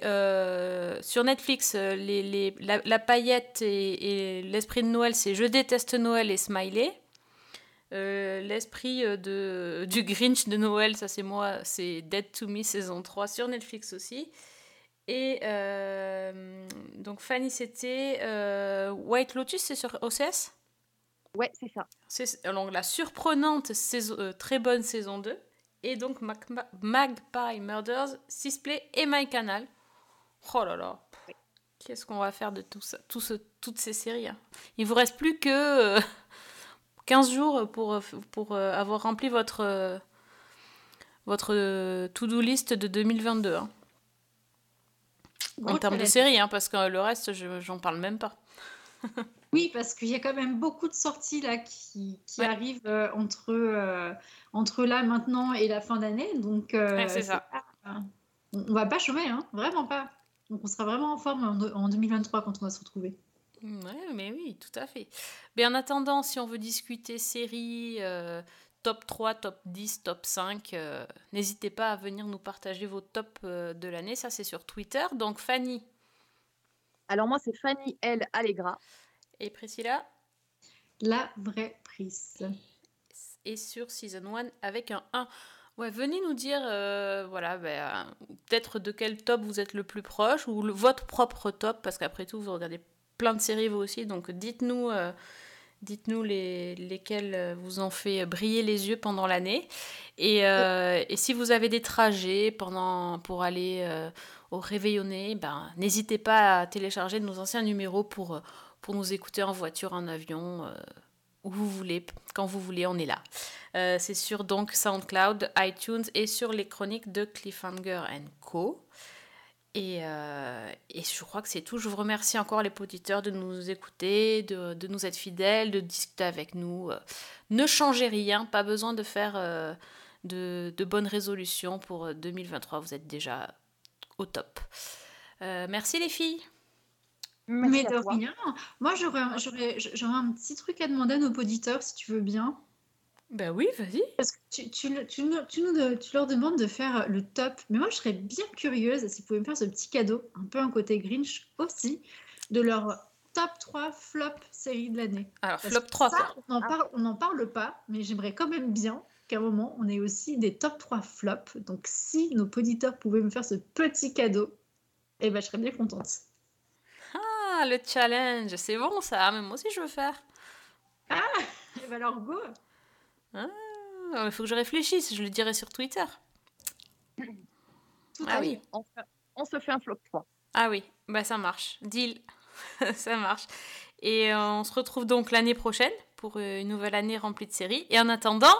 S1: sur Netflix, les, les- la, la paillette et, et l'esprit de Noël, c'est Je déteste Noël et Smiley. Euh, L'esprit de, du Grinch de Noël, ça c'est moi, c'est Dead to Me saison 3 sur Netflix aussi. Et euh, donc Fanny, c'était euh, White Lotus, c'est sur OCS
S2: Ouais, c'est ça.
S1: C'est donc la surprenante saison, euh, très bonne saison 2. Et donc Magpie Murders, Sisplay et MyCanal. Oh là là. Qu'est-ce qu'on va faire de tout ça, tout ce, toutes ces séries hein? Il vous reste plus que euh, 15 jours pour, pour avoir rempli votre, votre to-do list de 2022. hein. En termes de
S3: challenge.
S1: série, hein, parce que le reste, je- j'en parle même pas.
S3: Oui, parce qu'il y a quand même beaucoup de sorties là qui, qui arrivent euh, entre, euh, entre là maintenant et la fin d'année. Donc, euh,
S1: Ouais, c'est ça.
S3: pas- on, on va pas chômer, hein, vraiment pas. Donc, on sera vraiment en forme en, en 2023 quand on va se retrouver.
S1: Ouais, mais oui, tout à fait. Mais en attendant, si on veut discuter séries, euh, top 3, top 10, top 5, euh, n'hésitez pas à venir nous partager vos tops euh, de l'année. Ça, c'est sur Twitter. Donc, Fanny
S2: Alors moi, c'est Fanny L. Allegra.
S1: et Priscilla
S3: La vraie prise.
S1: et sur Season 1 avec un 1. Ouais, venez nous dire, euh, voilà, ben, peut-être de quel top vous êtes le plus proche ou le- votre propre top, parce qu'après tout, vous regardez plein de séries vous aussi, donc dites-nous euh, dites-nous les, lesquelles euh, vous ont fait briller les yeux pendant l'année. Et, euh, si vous avez des trajets pour aller euh, au réveillonné, ben, n'hésitez pas à télécharger nos anciens numéros pour, nous écouter en voiture, en avion. où vous voulez, quand vous voulez, on est là. C'est sur donc SoundCloud, iTunes et sur les chroniques de Cliffhanger Co. Et, euh, et je crois que c'est tout. Je vous remercie encore les auditeurs de nous écouter, de, de nous être fidèles, de discuter avec nous. Euh, Ne changez rien, pas besoin de faire euh, de, de bonnes résolutions pour euh, 2023. Vous êtes déjà au top. Euh, merci les filles.
S3: Mais de rien. Moi, j'aurais un- j'aurais j'aurais un petit truc à demander à nos auditeurs, si tu veux bien.
S1: Ben oui, vas-y.
S3: Parce que tu, tu, le- tu, nous- tu leur demandes de faire le top. Mais moi, je serais bien curieuse si vous pouvez me faire ce petit cadeau, un peu un côté Grinch aussi, de leur top 3 flop série de l'année.
S1: Alors,
S3: Parce
S1: flop
S3: que
S1: 3,
S3: ça,
S1: quoi.
S3: On n'en parle, on n'en parle pas, mais j'aimerais quand même bien qu'à un moment, on ait aussi des top 3 flops. Donc, si nos auditeurs pouvaient me faire ce petit cadeau, eh ben, je serais bien contente.
S1: Ah, le challenge, c'est bon ça, mais moi aussi je veux faire.
S3: Ah, eh ben alors go
S1: Ah, il faut que je réfléchisse, je le dirai sur Twitter.
S2: Tout
S1: Ah oui.
S2: On, fait- on se fait un flop 3.
S1: Ah oui, bah ça marche. Deal. ça marche. Et euh, on se retrouve donc l'année prochaine pour euh, une nouvelle année remplie de séries. Et en attendant,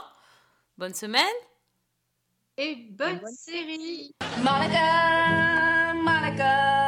S1: bonne semaine.
S3: Et bonne série
S15: Monica, Monica,